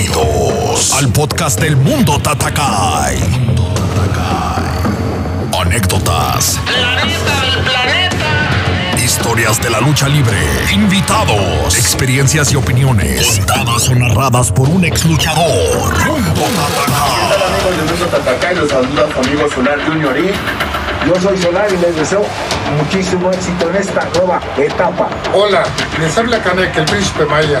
Bienvenidos al podcast del Mundo Tatakai. Anécdotas. Historias de la lucha libre. Invitados. Experiencias y opiniones. Contadas o narradas por un ex luchador. Mundo Tatakai. Hola amigos del Mundo Tatacay, los saluda su amigo Solar Junior y yo soy Solar y les deseo muchísimo éxito en esta nueva etapa. Hola, les habla Canek, el príncipe Maya.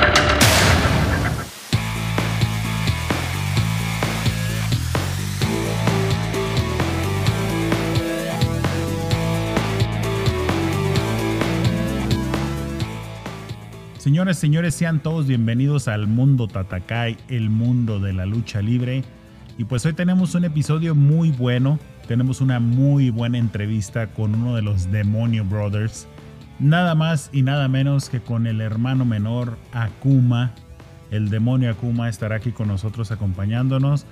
Señores, señores, sean todos bienvenidos al mundo Tatakai, el mundo de la lucha libre. Y pues hoy tenemos un episodio muy bueno. Tenemos una muy buena entrevista con uno de los Demonio Brothers. Nada más y nada menos que con el hermano menor Akuma. El demonio Akuma estará aquí con nosotros acompañándonos.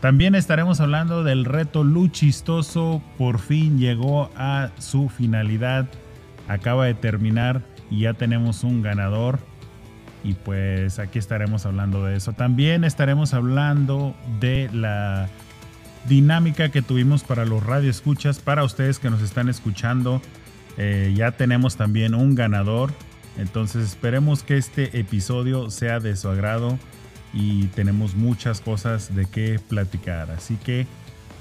También estaremos hablando del reto Luchistoso. Por fin llegó a su finalidad. Acaba de terminar y ya tenemos un ganador. Y pues aquí estaremos hablando de eso. También estaremos hablando de la dinámica que tuvimos para los radioescuchas. Para ustedes que nos están escuchando, eh, ya tenemos también un ganador. Entonces esperemos que este episodio sea de su agrado y tenemos muchas cosas de qué platicar. Así que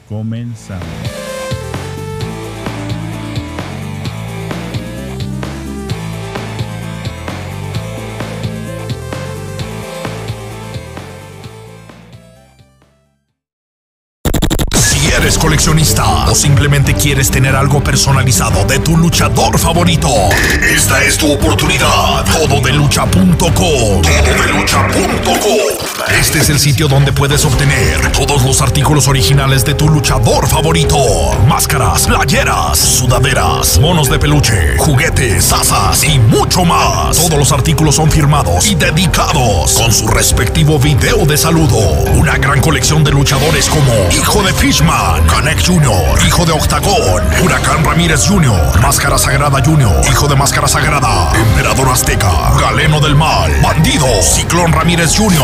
comenzamos. Eres coleccionista o simplemente quieres tener algo personalizado de tu luchador favorito, esta es tu oportunidad. Todo de lucha.com. Todo de lucha.com. Este es el sitio donde puedes obtener todos los artículos originales de tu luchador favorito: máscaras, playeras, sudaderas, monos de peluche, juguetes, asas y mucho más. Todos los artículos son firmados y dedicados con su respectivo video de saludo. Una gran colección de luchadores como Hijo de Fishman, Canek Jr., Hijo de Octagón, Huracán Ramírez Jr., Máscara Sagrada Jr., Hijo de Máscara Sagrada, Emperador Azteca, Galeno del Mal, Bandido, Ciclón Ramírez Jr.,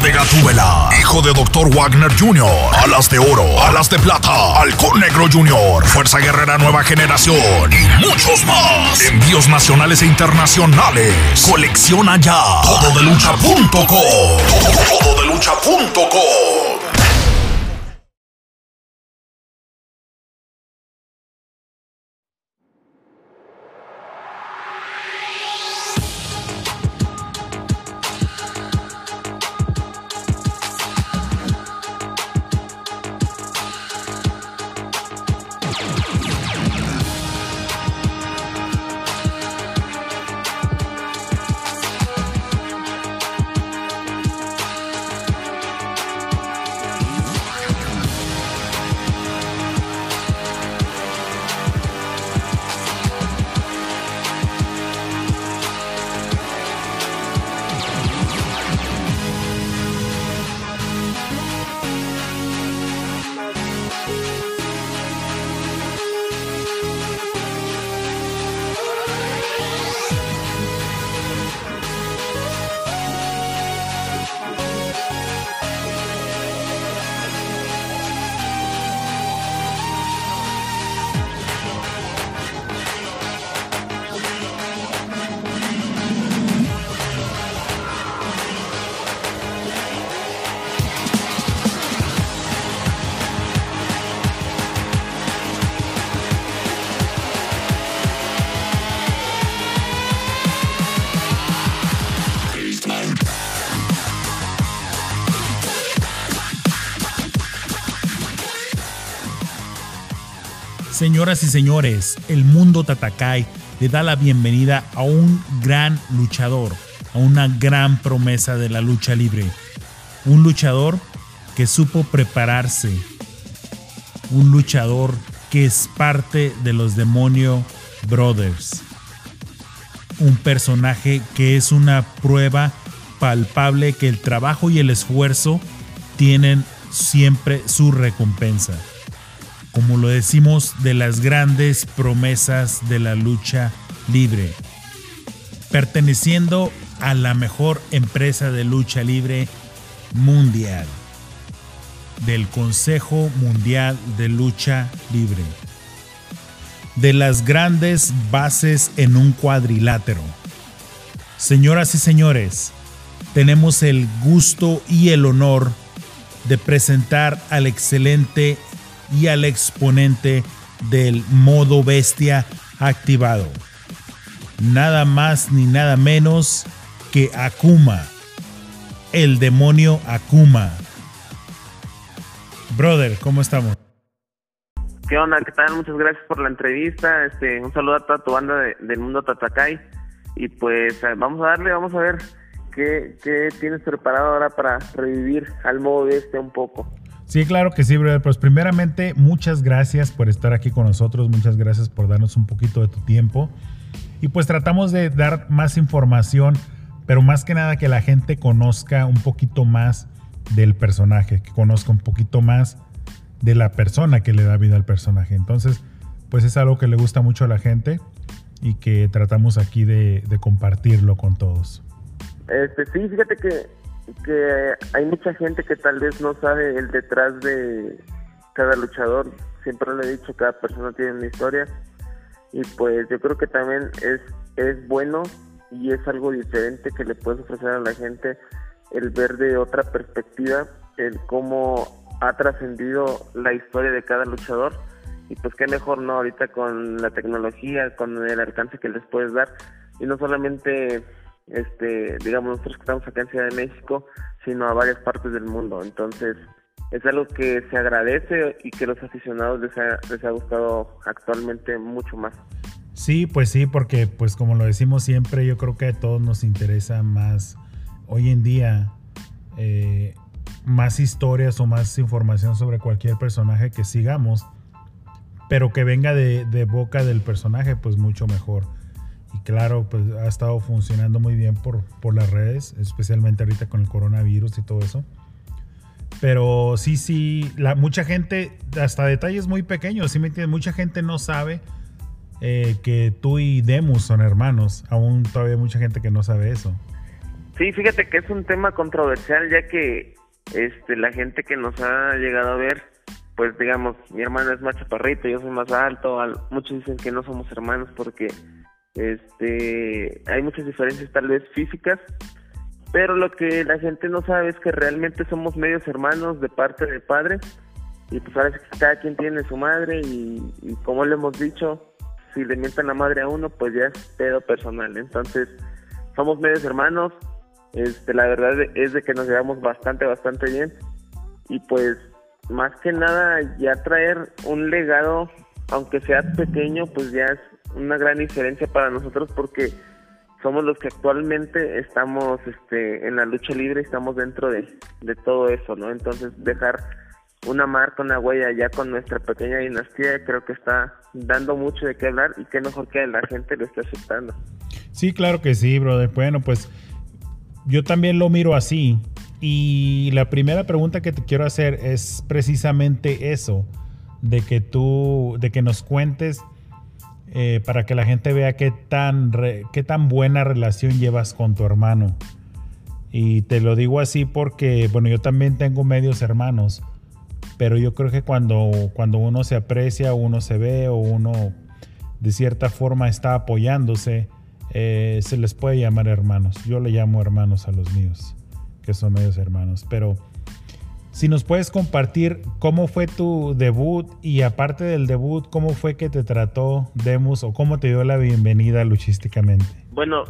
De Gatúbela, Hijo de Dr. Wagner Jr., Alas de Oro, Alas de Plata, Halcón Negro Jr., Fuerza Guerrera Nueva Generación y muchos más. Envíos nacionales e internacionales. Colecciona ya. Todo de lucha.com. Todo de lucha.com. Señoras y señores, el mundo Tatakai le da la bienvenida a un gran luchador, a una gran promesa de la lucha libre. Un luchador que supo prepararse un luchador que es parte de los Demonio Brothers. Un personaje que es una prueba palpable que el trabajo y el esfuerzo tienen siempre su recompensa. Como lo decimos, de las grandes promesas de la lucha libre. Perteneciendo a la mejor empresa de lucha libre mundial. Del Consejo Mundial de Lucha Libre. De las grandes bases en un cuadrilátero. Señoras y señores, tenemos el gusto y el honor de presentar al excelente y al exponente del modo bestia activado. Nada más ni nada menos que Akuma, el demonio Akuma. Brother, ¿cómo estamos? ¿Qué onda? ¿Qué tal? Muchas gracias por la entrevista. Este, un saludo a toda tu banda del mundo Tatakai. Y pues eh, vamos a darle, vamos a ver ¿Qué, tienes preparado ahora para revivir al modo este un poco? Sí, claro que sí, brother. Pues primeramente, muchas gracias por estar aquí con nosotros. Muchas gracias por darnos un poquito de tu tiempo. Y pues tratamos de dar más información, pero más que nada que la gente conozca un poquito más del personaje, que conozca un poquito más de la persona que le da vida al personaje. Entonces, pues es algo que le gusta mucho a la gente y que tratamos aquí de compartirlo con todos. Este, sí, fíjate que, que hay mucha gente que tal vez no sabe el detrás de cada luchador. Siempre le he dicho, cada persona tiene una historia. Y pues yo creo que también es, es bueno y es algo diferente que le puedes ofrecer a la gente el ver de otra perspectiva el cómo ha trascendido la historia de cada luchador y pues qué mejor no ahorita con la tecnología, con el alcance que les puedes dar y no solamente este, digamos, nosotros que estamos acá en Ciudad de México, sino a varias partes del mundo. Entonces, es algo que se agradece y que los aficionados les ha, les ha gustado actualmente mucho más. Sí, pues sí, porque pues como lo decimos siempre, yo creo que a todos nos interesa más hoy en día eh, más historias o más información sobre cualquier personaje que sigamos, pero que venga de, de boca del personaje, pues mucho mejor y claro, pues ha estado funcionando muy bien por, por las redes, especialmente ahorita con el coronavirus y todo eso. Pero sí, sí, la, mucha gente, hasta detalles muy pequeños, ¿sí me entiendes? Mucha gente no sabe eh, que tú y Demus son hermanos. Aún todavía hay mucha gente que no sabe eso. Sí, fíjate que es un tema controversial, ya que este, la gente que nos ha llegado a ver, pues digamos, mi hermano es más chaparrito, yo soy más alto, muchos dicen que no somos hermanos porque este, hay muchas diferencias tal vez físicas, pero lo que la gente no sabe es que realmente somos medios hermanos de parte de padre y pues ahora que cada quien tiene su madre y, como le hemos dicho, si le mientan la madre a uno, pues ya es pedo personal. Entonces, somos medios hermanos, este, la verdad es de que nos llevamos bastante, bastante bien y pues más que nada ya traer un legado, aunque sea pequeño, pues ya es una gran diferencia para nosotros porque somos los que actualmente estamos este, en la lucha libre, estamos dentro de, todo eso, ¿no? Entonces dejar una marca, una huella ya con nuestra pequeña dinastía, creo que está dando mucho de qué hablar y qué mejor que la gente lo esté aceptando. Sí, claro que sí, brother. Bueno, pues yo también lo miro así. Y la primera pregunta que te quiero hacer es precisamente eso, de que tú, de que nos cuentes eh, para que la gente vea qué tan, qué tan buena relación llevas con tu hermano. Y te lo digo así porque, bueno, yo también tengo medios hermanos, pero yo creo que cuando, cuando uno se aprecia, uno se ve o uno de cierta forma está apoyándose, eh, se les puede llamar hermanos. Yo le llamo hermanos a los míos, que son medios hermanos, pero si nos puedes compartir cómo fue tu debut y aparte del debut, cómo fue que te trató Demus o cómo te dio la bienvenida luchísticamente. Bueno,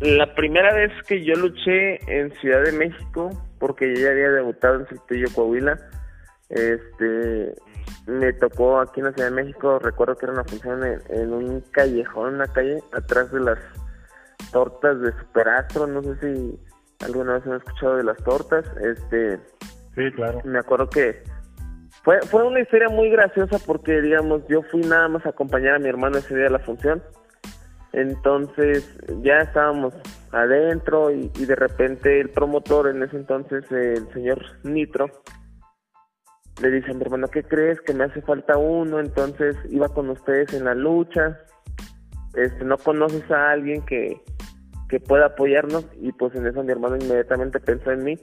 la primera vez que yo luché en Ciudad de México, porque yo ya había debutado en Saltillo, Coahuila, este, me tocó aquí en la Ciudad de México, recuerdo que era una función en, un callejón, una calle, atrás de las tortas de Superastro, no sé si alguna vez han escuchado de las tortas, este Sí, claro. Me acuerdo que Fue, fue una historia muy graciosa porque, digamos, yo fui nada más a acompañar a mi hermano ese día a la función. Entonces ya estábamos adentro y, de repente el promotor en ese entonces, el señor Nitro, le dice a mi hermano, ¿qué crees? Que me hace falta uno, entonces iba con ustedes en la lucha. Este, no conoces a alguien que, que pueda apoyarnos y pues en eso mi hermano inmediatamente pensó en mí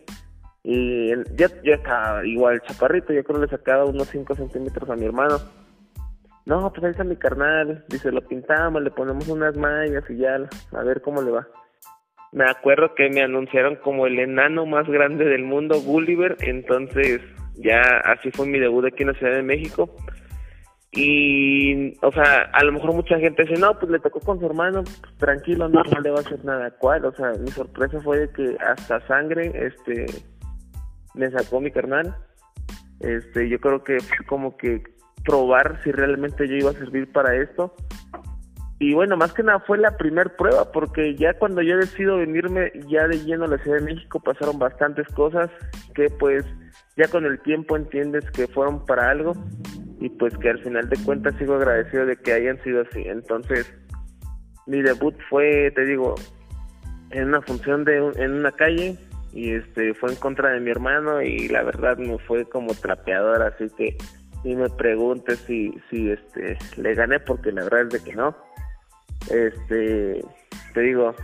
y yo, yo estaba igual chaparrito, yo creo que le sacaba unos 5 centímetros a mi hermano. No, pues ahí está mi carnal, dice, lo pintamos, le ponemos unas mallas y ya, a ver cómo le va. Me acuerdo que me anunciaron como el enano más grande del mundo, Gulliver, entonces ya así fue mi debut aquí en la Ciudad de México. Y, o sea, a lo mejor mucha gente dice, no, pues le tocó con su hermano, pues, tranquilo, no, no le va a hacer nada. ¿Cuál? O sea, mi sorpresa fue que hasta sangre, este, me sacó mi carnal. Este, yo creo que fue como que probar si realmente yo iba a servir para esto. Y bueno, más que nada fue la primer prueba, porque ya cuando yo decido venirme ya de lleno a la Ciudad de México pasaron bastantes cosas que pues ya con el tiempo entiendes que fueron para algo y pues que al final de cuentas sigo agradecido de que hayan sido así. Entonces, mi debut fue, te digo, en una función de en una calle, y este fue en contra de mi hermano y la verdad me fue como trapeador así que ni me preguntes si si este le gané porque la verdad es de que no. Este te digo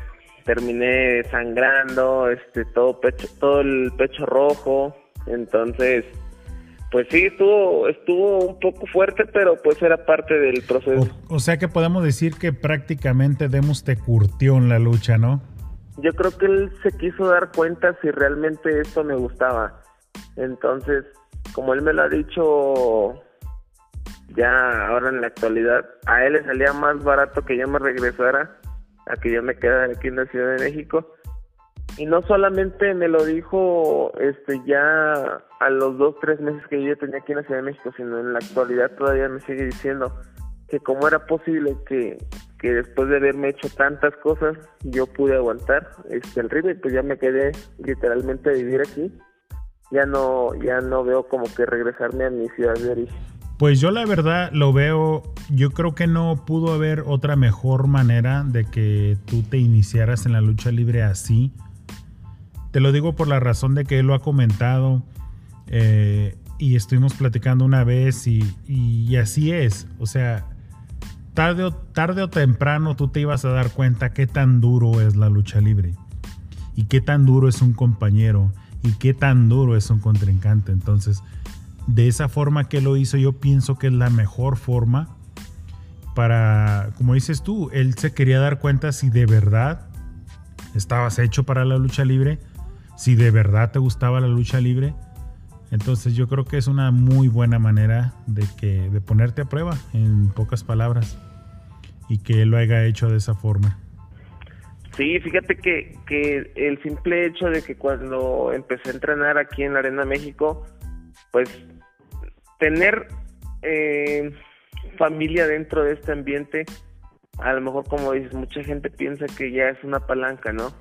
terminé sangrando este todo pecho todo el pecho rojo entonces pues sí estuvo estuvo un poco fuerte pero pues era parte del proceso. O, sea que podemos decir que prácticamente Demos te curtió en la lucha no yo creo que él se quiso dar cuenta si realmente esto me gustaba. Entonces, como él me lo ha dicho ya ahora en la actualidad, a él le salía más barato que yo me regresara a que yo me quedara aquí en la Ciudad de México. Y no solamente me lo dijo este ya a los dos, tres meses que yo tenía aquí en la Ciudad de México, sino en la actualidad todavía me sigue diciendo que cómo era posible que, que después de haberme hecho tantas cosas yo pude aguantar este el ritmo y pues ya me quedé literalmente a vivir aquí. Ya no ya no veo como que regresarme a mi ciudad de origen. Pues yo la verdad lo veo yo creo que no pudo haber otra mejor manera de que tú te iniciaras en la lucha libre así. Te lo digo por la razón de que él lo ha comentado eh, y estuvimos platicando una vez y, y así es. O sea tarde o, tarde o temprano tú te ibas a dar cuenta qué tan duro es la lucha libre y qué tan duro es un compañero y qué tan duro es un contrincante. Entonces, de esa forma que lo hizo, yo pienso que es la mejor forma para, como dices tú, él se quería dar cuenta si de verdad estabas hecho para la lucha libre, si de verdad te gustaba la lucha libre. Entonces yo creo que es una muy buena manera de que de ponerte a prueba en pocas palabras y que él lo haya hecho de esa forma. Sí, fíjate que, que el simple hecho de que cuando empecé a entrenar aquí en Arena México, pues tener eh, familia dentro de este ambiente, a lo mejor como dices, mucha gente piensa que ya es una palanca, ¿no?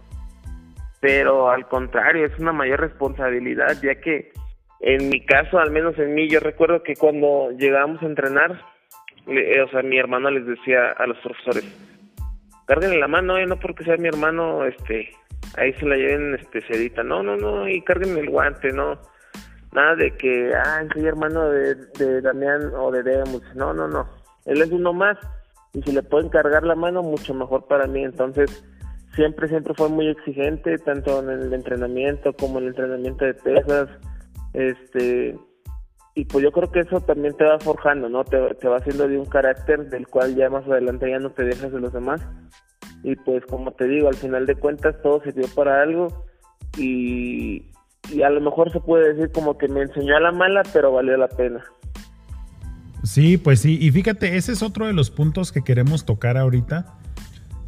Pero al contrario, es una mayor responsabilidad, ya que en mi caso, al menos en mí, yo recuerdo que cuando llegábamos a entrenar, eh, o sea, mi hermano les decía a los profesores, cárguenle la mano, eh, no porque sea mi hermano, este, ahí se la lleven este, sedita, no, no, no, y cárguenle el guante, no, nada de que, ah, soy hermano de, de Damián o de Demus, no, no, no, él es uno más, y si le pueden cargar la mano, mucho mejor para mí, entonces, siempre, siempre fue muy exigente, tanto en el entrenamiento como en el entrenamiento de pesas, este, y pues yo creo que eso también te va forjando, ¿no? Te, va haciendo de un carácter del cual ya más adelante ya no te dejas de los demás. Y pues como te digo, al final de cuentas todo dio para algo y, y a lo mejor se puede decir como que me enseñó a la mala, pero valió la pena. Sí, pues sí, y fíjate, ese es otro de los puntos que queremos tocar ahorita.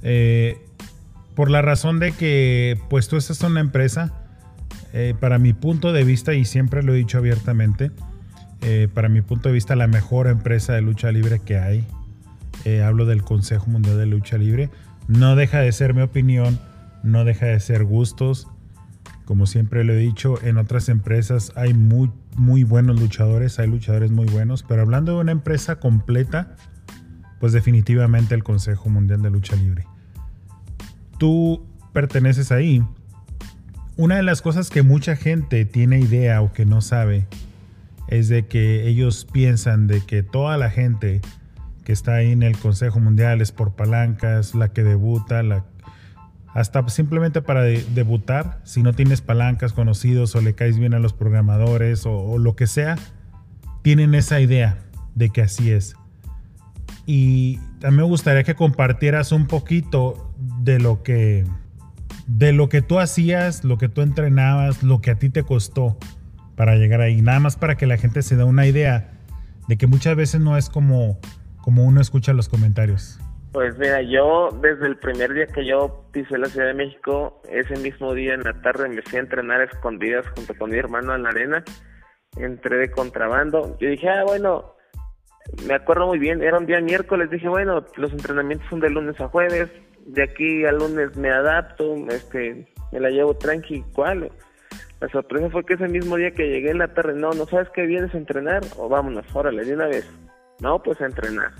Eh, por la razón de que, pues tú estás en una empresa, eh, para mi punto de vista, y siempre lo he dicho abiertamente, eh, para mi punto de vista, la mejor empresa de lucha libre que hay. Eh, hablo del Consejo Mundial de Lucha Libre. No deja de ser mi opinión, no deja de ser gustos. Como siempre lo he dicho, en otras empresas hay muy, muy buenos luchadores, hay luchadores muy buenos, pero hablando de una empresa completa, pues definitivamente el Consejo Mundial de Lucha Libre. Tú perteneces ahí. Una de las cosas que mucha gente tiene idea o que no sabe es de que ellos piensan de que toda la gente que está ahí en el Consejo Mundial es por palancas, la que debuta, hasta simplemente para debutar, si no tienes palancas conocidos o le caes bien a los programadores o, lo que sea, tienen esa idea de que así es. Y también me gustaría que compartieras un poquito de lo que de lo que tú hacías, lo que tú entrenabas, lo que a ti te costó para llegar ahí. Nada más para que la gente se dé una idea de que muchas veces no es como, como uno escucha los comentarios. Pues mira, yo desde el primer día que yo pisé la Ciudad de México, ese mismo día en la tarde me fui a entrenar escondidas junto con mi hermano en la arena. Entré de contrabando. Yo dije, ah, bueno, me acuerdo muy bien, era un día miércoles. Dije, bueno, los entrenamientos son de lunes a jueves. De aquí a lunes me adapto, este, me la llevo tranqui. ¿Cuál? La sorpresa fue que ese mismo día que llegué en la tarde, no, ¿no sabes que vienes a entrenar? O vámonos, órale, de una vez. No, pues a entrenar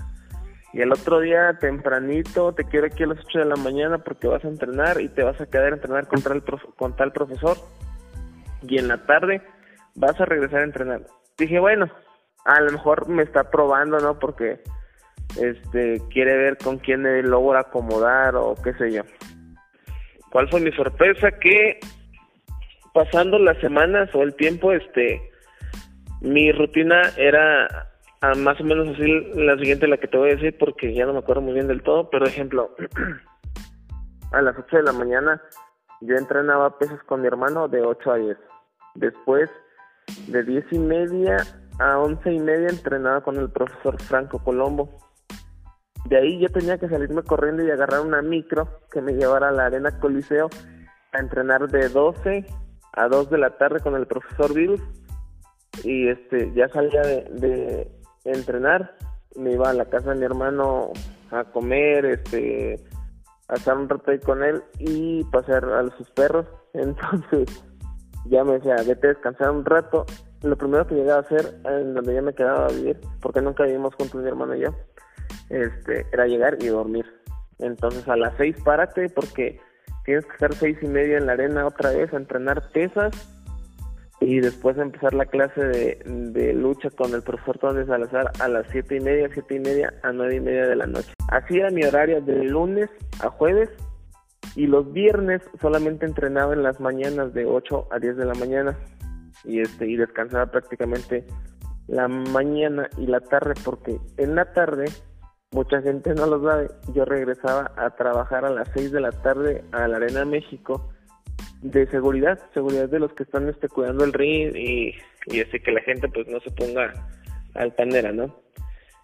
y el otro día tempranito te quiero aquí a las 8 de la mañana porque vas a entrenar y te vas a quedar a entrenar con tal, con tal profesor y en la tarde vas a regresar a entrenar. Dije, bueno, a lo mejor me está probando, ¿no? Porque este quiere ver con quién me logra acomodar o qué sé yo. ¿Cuál fue mi sorpresa? Que pasando las semanas o el tiempo, este, mi rutina era más o menos así la siguiente la que te voy a decir porque ya no me acuerdo muy bien del todo, pero ejemplo, a las 8 de la mañana yo entrenaba pesas con mi hermano de 8 a 10. Después de 10 y media a 11 y media entrenaba con el profesor Franco Colombo. De ahí yo tenía que salirme corriendo y agarrar una micro que me llevara a la arena Coliseo a entrenar de 12 a 2 de la tarde con el profesor Virus y este ya salía de entrenar, me iba a la casa de mi hermano a comer, este, a estar un rato ahí con él y pasear a sus perros. Entonces ya me decía, vete a descansar un rato. Lo primero que llegaba a hacer, en donde ya me quedaba a vivir, porque nunca vivimos juntos mi hermano y yo, este, era llegar y dormir. Entonces a las seis párate porque tienes que estar seis y media en la arena otra vez a entrenar pesas y después empezar la clase de, lucha con el profesor Tony Salazar a las siete y media, siete y media a nueve y media de la noche. Así era mi horario de lunes a jueves y los viernes solamente entrenaba en las mañanas de 8 a 10 de la mañana y este y descansaba prácticamente la mañana y la tarde porque en la tarde mucha gente no lo sabe yo regresaba a trabajar a las 6 de la tarde a la Arena México de seguridad, seguridad de los que están este, cuidando el ring y, y así que la gente pues no se ponga altanera, ¿no?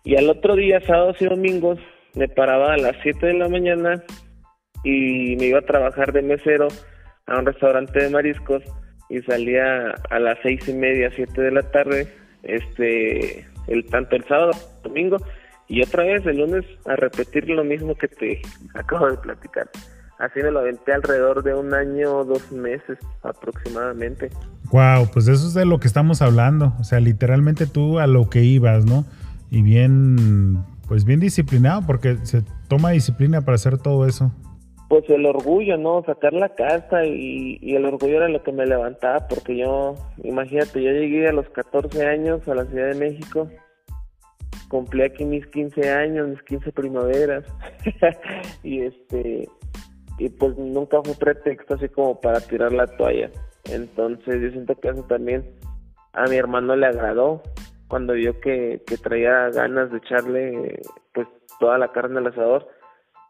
Y al otro día, sábados y domingos, me paraba a las 7 de la mañana y me iba a trabajar de mesero a un restaurante de mariscos y salía a las seis y media, siete de la tarde, este, el tanto el sábado, domingo y otra vez el lunes a repetir lo mismo que te acabo de platicar. Así me lo aventé alrededor de un año, dos meses aproximadamente. Wow, pues eso es de lo que estamos hablando. O sea, literalmente tú a lo que ibas, ¿no? Y bien, pues bien disciplinado, porque se toma disciplina para hacer todo eso. Pues el orgullo, ¿no? Sacar la casa y, y el orgullo era lo que me levantaba, porque yo, imagínate, yo llegué a los 14 años a la Ciudad de México cumplí aquí mis 15 años, mis 15 primaveras. y este y pues nunca fue pretexto así como para tirar la toalla. Entonces yo siento que eso también a mi hermano le agradó cuando vio que, que traía ganas de echarle pues toda la carne al asador.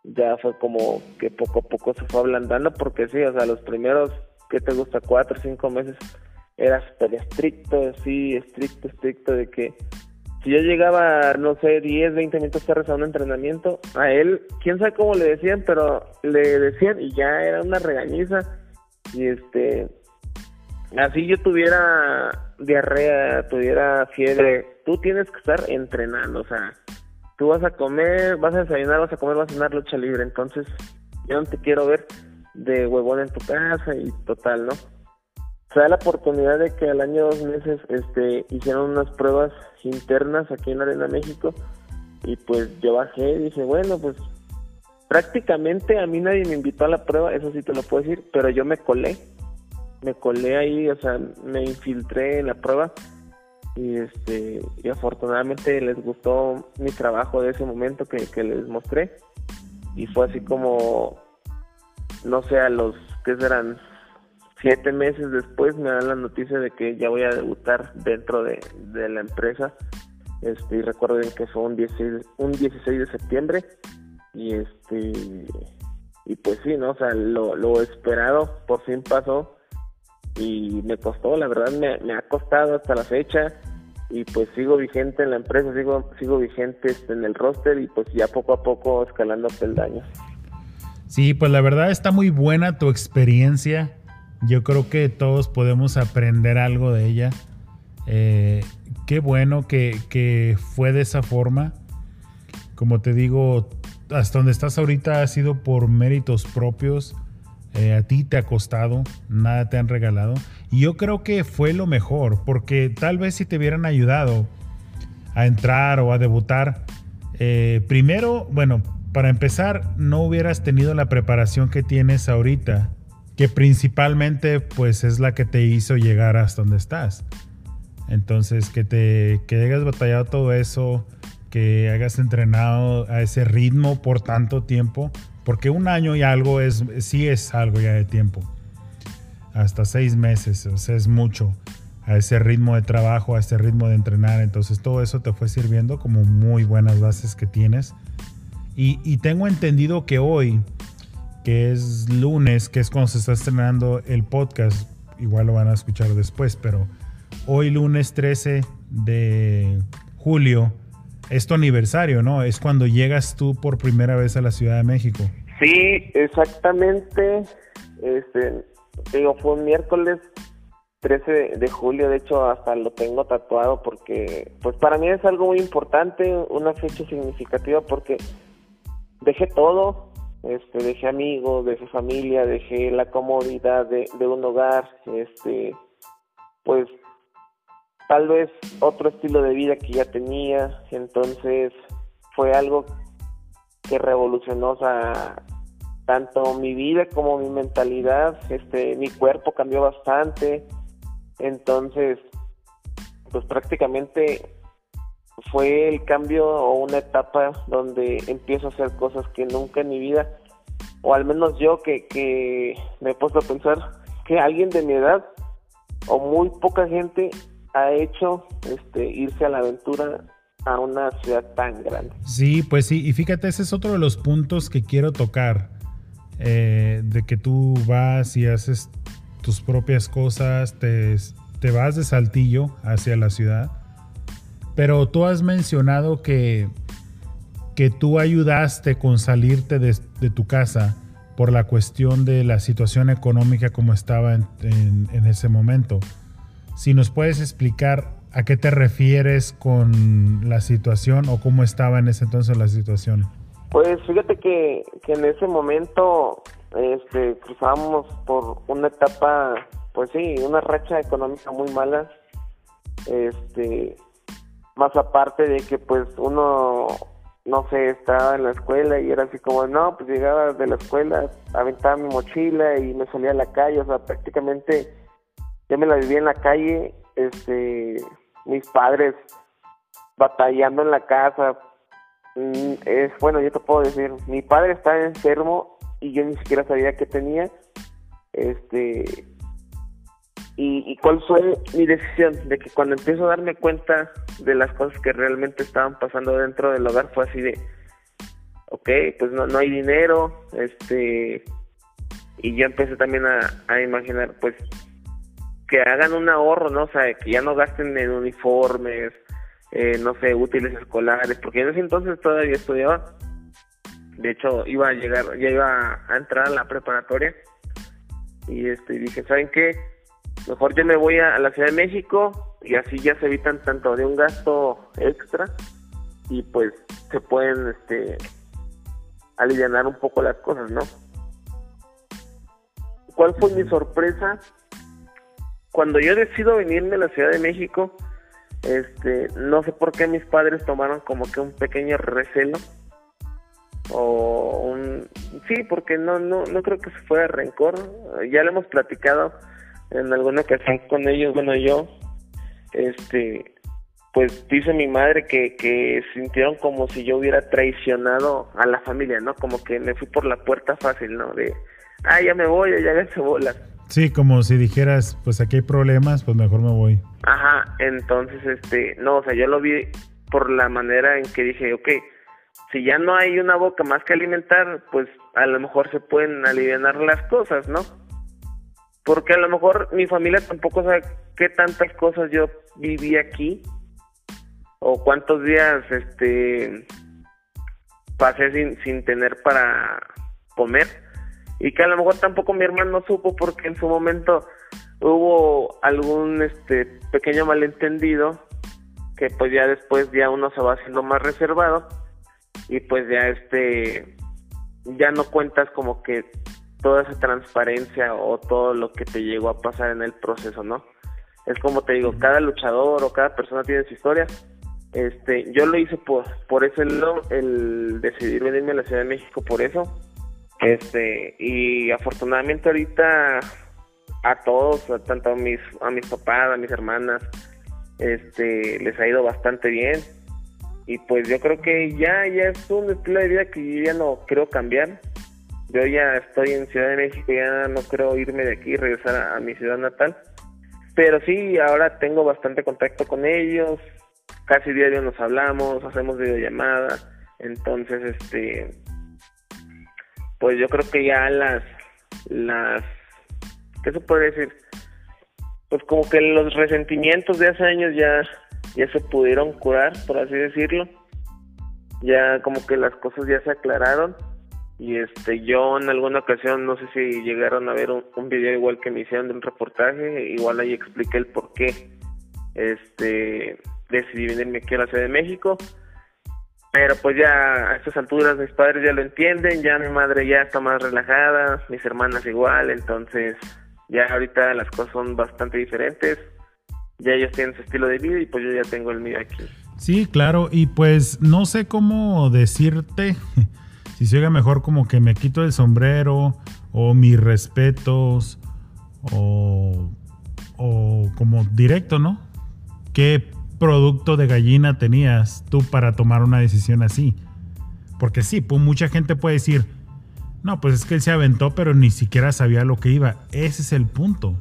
Ya fue como que poco a poco se fue ablandando porque sí, o sea, los primeros, que te gusta? Cuatro cinco meses era súper estricto, sí, estricto, estricto de que si yo llegaba, no sé, 10, 20 minutos tarde a un entrenamiento, a él, quién sabe cómo le decían, pero le decían y ya era una regañiza. Y este, así yo tuviera diarrea, tuviera fiebre, tú tienes que estar entrenando, o sea, tú vas a comer, vas a desayunar, vas a comer, vas a cenar lucha libre, entonces yo no te quiero ver de huevón en tu casa y total, ¿no? Se da la oportunidad de que al año dos meses este hicieron unas pruebas internas aquí en Arena México y pues yo bajé y dije bueno pues prácticamente a mí nadie me invitó a la prueba eso sí te lo puedo decir pero yo me colé me colé ahí o sea me infiltré en la prueba y este y afortunadamente les gustó mi trabajo de ese momento que, que les mostré y fue así como no sé a los que serán siete meses después me dan la noticia de que ya voy a debutar dentro de, la empresa. Este, y recuerden que fue un 16, un 16 de septiembre. Y este y pues sí, ¿no? O sea, lo, lo esperado por fin pasó. Y me costó, la verdad me, me ha costado hasta la fecha. Y pues sigo vigente en la empresa, sigo, sigo vigente este, en el roster y pues ya poco a poco escalando peldaños. Sí, pues la verdad está muy buena tu experiencia yo creo que todos podemos aprender algo de ella. Eh, qué bueno que, fue de esa forma. Como te digo, hasta donde estás ahorita ha sido por méritos propios. Eh, a ti te ha costado, nada te han regalado. Y yo creo que fue lo mejor, porque tal vez si te hubieran ayudado a entrar o a debutar, eh, primero, bueno, para empezar, no hubieras tenido la preparación que tienes ahorita que principalmente pues es la que te hizo llegar hasta donde estás. Entonces, que te que hayas batallado todo eso, que hayas entrenado a ese ritmo por tanto tiempo, porque un año y algo es, sí es algo ya de tiempo. Hasta seis meses, o sea, es mucho a ese ritmo de trabajo, a ese ritmo de entrenar. Entonces, todo eso te fue sirviendo como muy buenas bases que tienes. Y, y tengo entendido que hoy, que es lunes, que es cuando se está estrenando el podcast. Igual lo van a escuchar después, pero hoy lunes 13 de julio es tu aniversario, ¿no? Es cuando llegas tú por primera vez a la Ciudad de México. Sí, exactamente. Este, digo, fue un miércoles 13 de julio, de hecho hasta lo tengo tatuado porque pues para mí es algo muy importante, una fecha significativa porque dejé todo, este, dejé amigos, dejé familia, dejé la comodidad de, un hogar, este, pues tal vez otro estilo de vida que ya tenía, entonces fue algo que revolucionó tanto mi vida como mi mentalidad, este, mi cuerpo cambió bastante, entonces pues prácticamente fue el cambio o una etapa donde empiezo a hacer cosas que nunca en mi vida, o al menos yo que, que me he puesto a pensar que alguien de mi edad o muy poca gente ha hecho este, irse a la aventura a una ciudad tan grande. Sí, pues sí, y fíjate, ese es otro de los puntos que quiero tocar, eh, de que tú vas y haces tus propias cosas, te, te vas de saltillo hacia la ciudad pero tú has mencionado que, que tú ayudaste con salirte de, tu casa por la cuestión de la situación económica como estaba en, ese momento. Si nos puedes explicar a qué te refieres con la situación o cómo estaba en ese entonces la situación. Pues fíjate que, que en ese momento este, cruzábamos por una etapa, pues sí, una racha económica muy mala. Este, más aparte de que pues uno no sé, estaba en la escuela y era así como, no, pues llegaba de la escuela, aventaba mi mochila y me salía a la calle, o sea, prácticamente ya me la vivía en la calle, este, mis padres batallando en la casa, mm, es bueno, yo te puedo decir, mi padre estaba enfermo y yo ni siquiera sabía qué tenía, este, y, cuál fue mi decisión de que cuando empiezo a darme cuenta de las cosas que realmente estaban pasando dentro del hogar fue así de ok pues no, no hay dinero este y yo empecé también a, imaginar pues que hagan un ahorro no o sea que ya no gasten en uniformes eh, no sé útiles escolares porque en ese entonces todavía estudiaba. De hecho iba a llegar ya iba a entrar a la preparatoria. Y este dije saben qué mejor yo me voy a, la Ciudad de México y así ya se evitan tanto de un gasto extra y pues se pueden este aliviar un poco las cosas, ¿no? ¿Cuál fue mi sorpresa cuando yo decido venirme a la Ciudad de México, este, no sé por qué mis padres tomaron como que un pequeño recelo o un sí, porque no no no creo que se fuera rencor, ya lo hemos platicado en alguna ocasión con ellos, bueno, yo este pues dice mi madre que, que sintieron como si yo hubiera traicionado a la familia, ¿no? Como que me fui por la puerta fácil, ¿no? De, ah, ya me voy, ya se bolas. Sí, como si dijeras, pues aquí hay problemas, pues mejor me voy. Ajá, entonces, este, no, o sea, yo lo vi por la manera en que dije, ok, si ya no hay una boca más que alimentar, pues a lo mejor se pueden aliviar las cosas, ¿no? Porque a lo mejor mi familia tampoco sabe qué tantas cosas yo viví aquí o cuántos días este pasé sin, sin tener para comer y que a lo mejor tampoco mi hermano supo porque en su momento hubo algún este pequeño malentendido que pues ya después ya uno se va haciendo más reservado y pues ya este ya no cuentas como que toda esa transparencia o todo lo que te llegó a pasar en el proceso, ¿no? Es como te digo, cada luchador o cada persona tiene su historia este, yo lo hice por, por ese lado, el decidir venirme a la Ciudad de México por eso. Este, y afortunadamente ahorita a todos, a tanto a mis, a mis papás, a mis hermanas, este, les ha ido bastante bien. Y pues yo creo que ya, ya es un estilo de vida que yo ya no creo cambiar. Yo ya estoy en Ciudad de México, ya no creo irme de aquí y regresar a mi ciudad natal. Pero sí, ahora tengo bastante contacto con ellos, casi diario nos hablamos, hacemos videollamada, entonces este pues yo creo que ya las las ¿qué se puede decir? Pues como que los resentimientos de hace años ya ya se pudieron curar, por así decirlo. Ya como que las cosas ya se aclararon y este yo en alguna ocasión no sé si llegaron a ver un, un video igual que me hicieron de un reportaje, igual ahí expliqué el por qué este decidí venirme aquí a la Ciudad de México. Pero pues ya a estas alturas mis padres ya lo entienden, ya mi madre ya está más relajada, mis hermanas igual, entonces ya ahorita las cosas son bastante diferentes. Ya ellos tienen su estilo de vida y pues yo ya tengo el mío aquí. Sí, claro, y pues no sé cómo decirte, si se mejor como que me quito el sombrero o mis respetos o, o como directo, ¿no? ¿Qué producto de gallina tenías tú para tomar una decisión así? Porque sí, pues mucha gente puede decir, no, pues es que él se aventó, pero ni siquiera sabía lo que iba. Ese es el punto.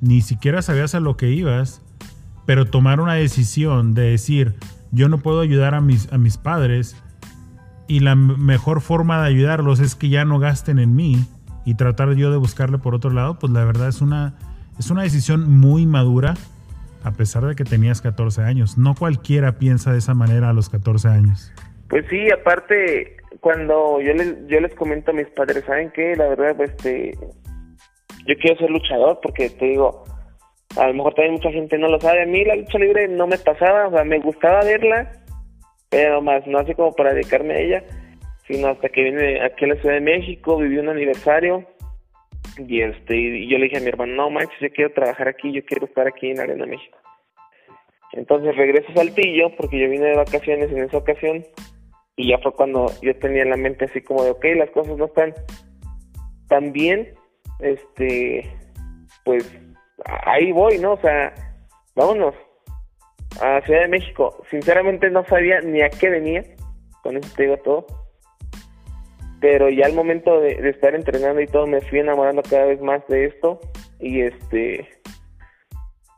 Ni siquiera sabías a lo que ibas, pero tomar una decisión de decir, yo no puedo ayudar a mis, a mis padres y la mejor forma de ayudarlos es que ya no gasten en mí y tratar yo de buscarle por otro lado, pues la verdad es una, es una decisión muy madura a pesar de que tenías 14 años. No cualquiera piensa de esa manera a los 14 años. Pues sí, aparte, cuando yo les, yo les comento a mis padres, ¿saben qué? La verdad, pues, este, yo quiero ser luchador porque te digo, a lo mejor también mucha gente no lo sabe. A mí la lucha libre no me pasaba, o sea, me gustaba verla, pero más no así como para dedicarme a ella, sino hasta que vine aquí a la Ciudad de México, viví un aniversario y este y yo le dije a mi hermano, no manches, yo quiero trabajar aquí, yo quiero estar aquí en Arena México. Entonces regreso Saltillo porque yo vine de vacaciones en esa ocasión y ya fue cuando yo tenía en la mente así como de, ok, las cosas no están tan bien, este, pues ahí voy, ¿no? O sea, vámonos a Ciudad de México. Sinceramente no sabía ni a qué venía, con eso te digo todo pero ya al momento de, estar entrenando y todo me fui enamorando cada vez más de esto y este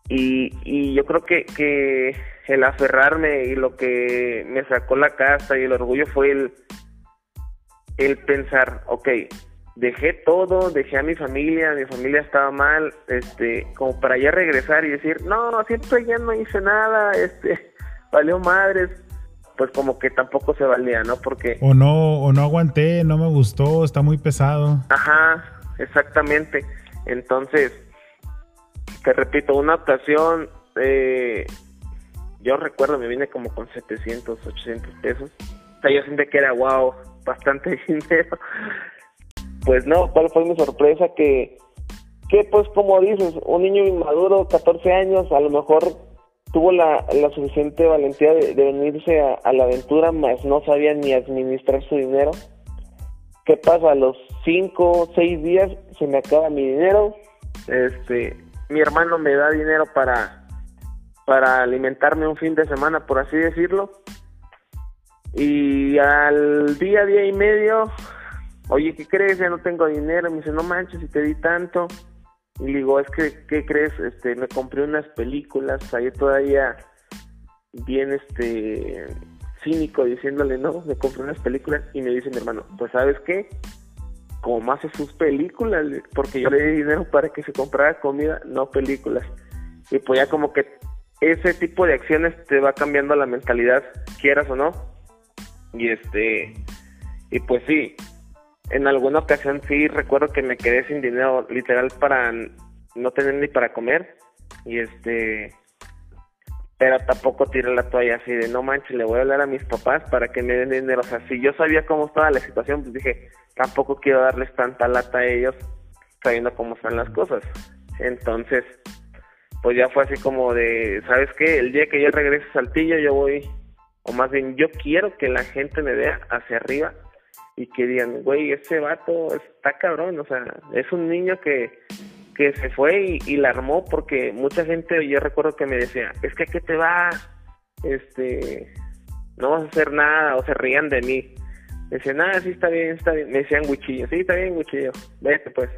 y, y yo creo que, que el aferrarme y lo que me sacó la casa y el orgullo fue el, el pensar, ok, dejé todo, dejé a mi familia, mi familia estaba mal, este, como para ya regresar y decir, no, siempre ya no hice nada, este, valió madres, pues como que tampoco se valía, ¿no? Porque... O no, o no aguanté, no me gustó, está muy pesado. Ajá, exactamente. Entonces, te repito, una ocasión, eh, yo recuerdo, me vine como con 700, 800 pesos. O sea, yo sentí que era, wow, bastante dinero. Pues no, ¿cuál fue mi sorpresa? Que que pues como dices, un niño inmaduro, 14 años, a lo mejor tuvo la, suficiente valentía de, venirse a, la aventura, mas no sabía ni administrar su dinero. ¿Qué pasa? A los 5 o 6 días se me acaba mi dinero. Este, mi hermano me da dinero para para alimentarme un fin de semana, por así decirlo. Y al día, día y medio, oye, ¿qué crees? Ya no tengo dinero. Me dice, no manches, si te di tanto. Y le digo, es que, ¿qué crees? Este, me compré unas películas, ahí todavía bien, este, cínico diciéndole, no, me compré unas películas. Y me dice mi hermano, pues, ¿sabes qué? Como hace sus películas, porque yo le di dinero para que se comprara comida, no películas. Y pues ya como que ese tipo de acciones te va cambiando la mentalidad, quieras o no. Y este, y pues sí, en alguna ocasión sí recuerdo que me quedé sin dinero literal para no tener ni para comer. Y este pero tampoco tiré la toalla así de no manches le voy a hablar a mis papás para que me den dinero o sea si yo sabía cómo estaba la situación pues dije tampoco quiero darles tanta lata a ellos sabiendo cómo están las cosas entonces pues ya fue así como de sabes qué el día que yo regrese a Saltillo yo voy o más bien yo quiero que la gente me vea hacia arriba y que digan, güey, ese vato está cabrón, o sea, es un niño que, que se fue y, la armó porque mucha gente, yo recuerdo que me decía, es que ¿qué te va? Este, no vas a hacer nada, o se rían de mí. Me decían, nada, sí está bien, está bien. Me decían Guchillo, sí está bien Guchillo, vete pues.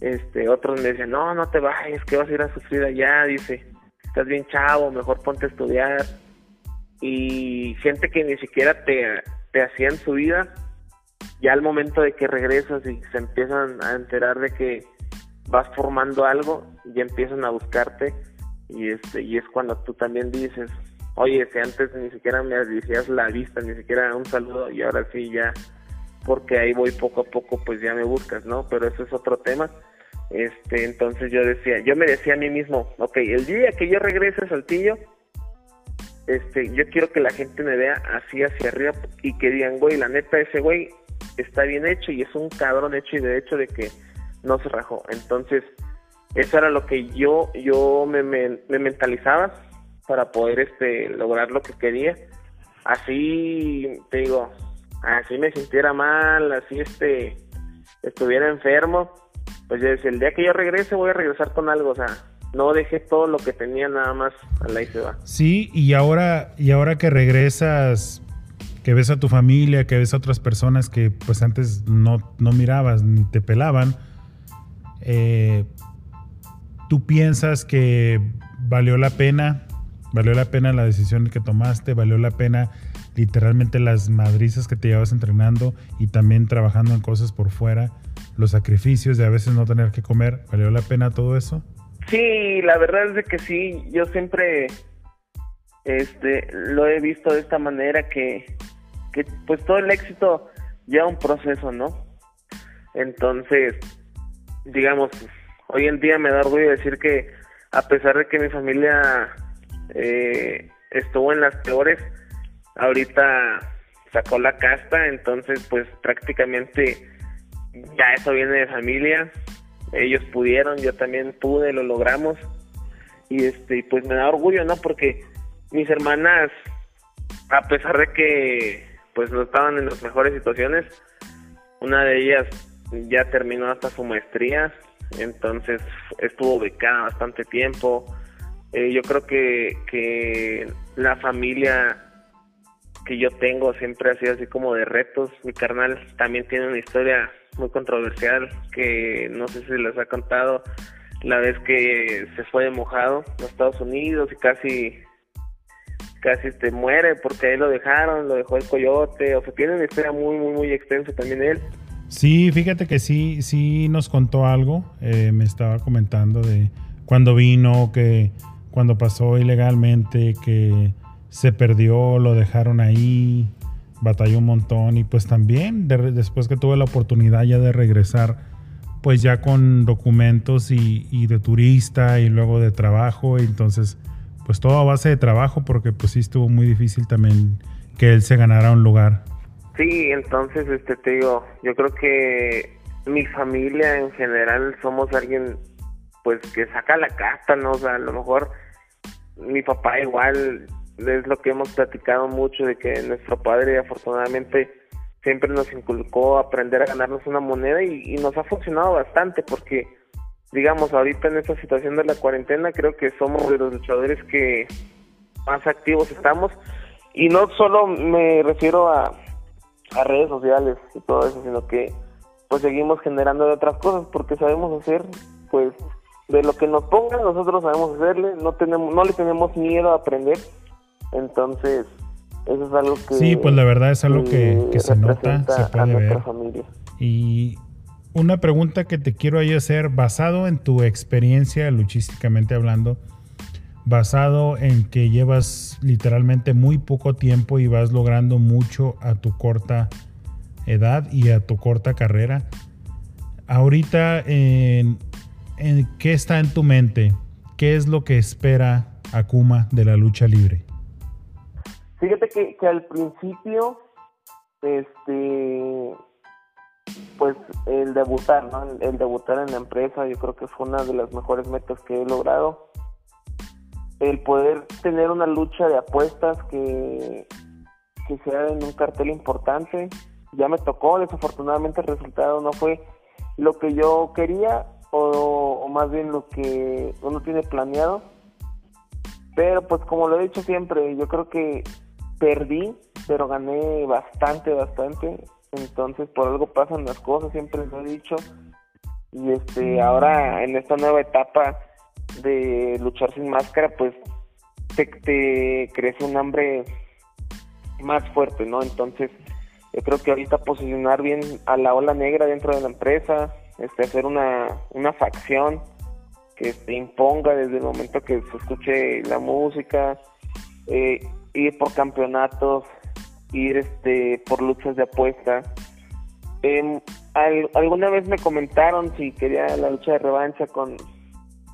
Este, otros me decían, no, no te vayas, que vas a ir a sufrir allá, dice, estás bien chavo, mejor ponte a estudiar. Y gente que ni siquiera te, te hacían su vida, ya al momento de que regresas y se empiezan a enterar de que vas formando algo, ya empiezan a buscarte y este y es cuando tú también dices, oye, si antes ni siquiera me decías la vista, ni siquiera un saludo y ahora sí ya, porque ahí voy poco a poco, pues ya me buscas, ¿no? Pero eso es otro tema. Este, entonces yo decía, yo me decía a mí mismo, ok, el día que yo regrese a Saltillo, este, yo quiero que la gente me vea así hacia arriba y que digan, güey, la neta, ese güey está bien hecho y es un cabrón hecho y de hecho de que no se rajó. Entonces, eso era lo que yo yo me, me, mentalizaba para poder este lograr lo que quería. Así, te digo, así me sintiera mal, así este estuviera enfermo, pues yo decía, el día que yo regrese voy a regresar con algo, o sea, no dejé todo lo que tenía nada más a la se va. Sí, y ahora y ahora que regresas que ves a tu familia, que ves a otras personas que pues antes no, no mirabas ni te pelaban, eh, tú piensas que valió la pena, valió la pena la decisión que tomaste, valió la pena literalmente las madrizas que te llevas entrenando y también trabajando en cosas por fuera, los sacrificios de a veces no tener que comer, ¿valió la pena todo eso? Sí, la verdad es de que sí, yo siempre este lo he visto de esta manera que que pues todo el éxito lleva un proceso, ¿no? Entonces, digamos, hoy en día me da orgullo decir que a pesar de que mi familia eh, estuvo en las peores, ahorita sacó la casta, entonces pues prácticamente ya eso viene de familia, ellos pudieron, yo también pude, lo logramos y este pues me da orgullo, ¿no? Porque mis hermanas, a pesar de que pues no estaban en las mejores situaciones. Una de ellas ya terminó hasta su maestría, entonces estuvo becada bastante tiempo. Eh, yo creo que, que la familia que yo tengo siempre ha sido así como de retos. Mi carnal también tiene una historia muy controversial que no sé si les ha contado la vez que se fue de mojado a Estados Unidos y casi casi te muere porque ahí lo dejaron, lo dejó el coyote, o sea, tiene una historia muy, muy, muy extensa también él. Sí, fíjate que sí, sí nos contó algo, eh, me estaba comentando de cuando vino, que cuando pasó ilegalmente, que se perdió, lo dejaron ahí, batalló un montón y pues también después que tuve la oportunidad ya de regresar, pues ya con documentos y, y de turista y luego de trabajo, entonces pues todo a base de trabajo, porque pues sí estuvo muy difícil también que él se ganara un lugar. Sí, entonces, este, te digo, yo creo que mi familia en general somos alguien pues que saca la casta, ¿no? O sea, a lo mejor mi papá igual es lo que hemos platicado mucho de que nuestro padre afortunadamente siempre nos inculcó aprender a ganarnos una moneda y, nos ha funcionado bastante porque digamos ahorita en esta situación de la cuarentena creo que somos de los luchadores que más activos estamos. Y no solo me refiero a, a redes sociales y todo eso sino que pues seguimos generando de otras cosas porque sabemos hacer pues de lo que nos pongan nosotros sabemos hacerle no tenemos no le tenemos miedo a aprender. Entonces eso es algo que sí pues la verdad es algo que, se nota se puede ver. familia. y una pregunta que te quiero ahí hacer basado en tu experiencia luchísticamente hablando basado en que llevas literalmente muy poco tiempo y vas logrando mucho a tu corta edad y a tu corta carrera. Ahorita, en, ¿qué está en tu mente? ¿Qué es lo que espera Akuma de la lucha libre? Fíjate que, que al principio, este, pues el debutar, ¿no? El, debutar en la empresa, yo creo que fue una de las mejores metas que he logrado. El poder tener una lucha de apuestas que, que sea en un cartel importante, ya me tocó, desafortunadamente el resultado no fue lo que yo quería o, más bien lo que uno tiene planeado. Pero pues como lo he dicho siempre, yo creo que perdí, pero gané bastante, bastante. Entonces por algo pasan las cosas, siempre lo he dicho. Y este, ahora en esta nueva etapa de luchar sin máscara, pues te, te crece un hambre más fuerte, ¿no? Entonces yo creo que ahorita posicionar bien a la ola negra dentro de la empresa, este, hacer una, una facción que se imponga desde el momento que se escuche la música, eh, ir por campeonatos, ir este por luchas de apuesta. Em, alguna vez me comentaron si quería la lucha de revancha con,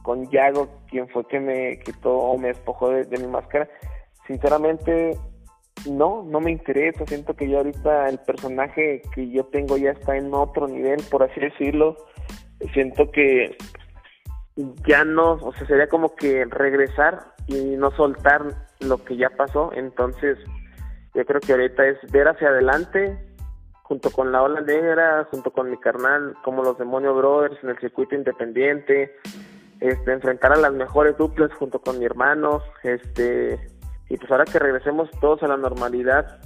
con Yago, quien fue que me quitó o me despojó de mi máscara. Sinceramente, no, no me interesa. Siento que ya ahorita el personaje que yo tengo ya está en otro nivel, por así decirlo. Siento que ya no, o sea, sería como que regresar y no soltar lo que ya pasó. Entonces, yo creo que ahorita es ver hacia adelante, junto con la ola negra, junto con mi carnal, como los Demonio Brothers en el circuito independiente, este, enfrentar a las mejores duplas junto con mi hermano, este, y pues ahora que regresemos todos a la normalidad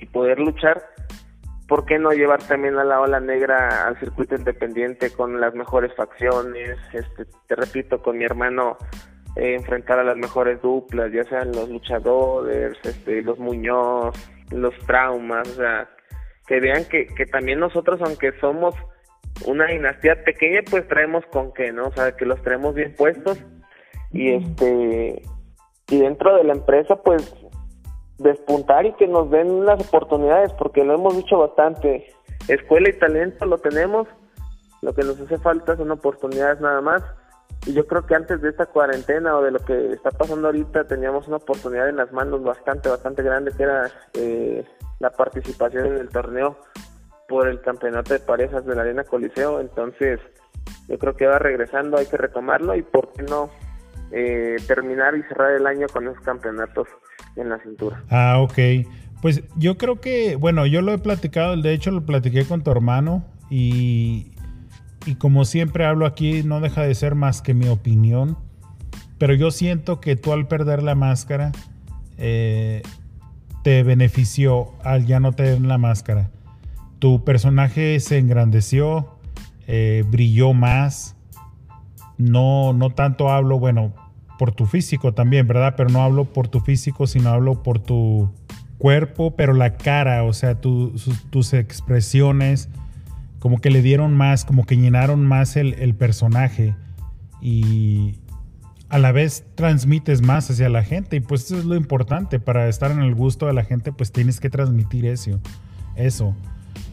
y poder luchar, ¿por qué no llevar también a la ola negra al circuito independiente con las mejores facciones? Este, te repito, con mi hermano eh, enfrentar a las mejores duplas, ya sean los luchadores, este, los Muñoz, los traumas, o sea, que vean que, que también nosotros, aunque somos una dinastía pequeña, pues traemos con qué, ¿no? O sea, que los traemos bien puestos. Y este y dentro de la empresa pues despuntar y que nos den las oportunidades porque lo hemos dicho bastante. Escuela y talento lo tenemos lo que nos hace falta son oportunidades nada más yo creo que antes de esta cuarentena o de lo que está pasando ahorita teníamos una oportunidad en las manos bastante bastante grande que era eh, la participación en el torneo por el campeonato de parejas de la arena coliseo entonces yo creo que va regresando hay que retomarlo y por qué no eh, terminar y cerrar el año con esos campeonatos en la cintura. Ah, ok. Pues yo creo que, bueno, yo lo he platicado, de hecho lo platiqué con tu hermano y, y como siempre hablo aquí, no deja de ser más que mi opinión, pero yo siento que tú al perder la máscara eh, te benefició al ya no tener la máscara. Tu personaje se engrandeció, eh, brilló más, no, no tanto hablo, bueno, por tu físico también, ¿verdad? Pero no hablo por tu físico, sino hablo por tu cuerpo, pero la cara, o sea, tus expresiones, como que le dieron más, como que llenaron más el, personaje y a la vez transmites más hacia la gente y pues eso es lo importante, para estar en el gusto de la gente pues tienes que transmitir eso, eso.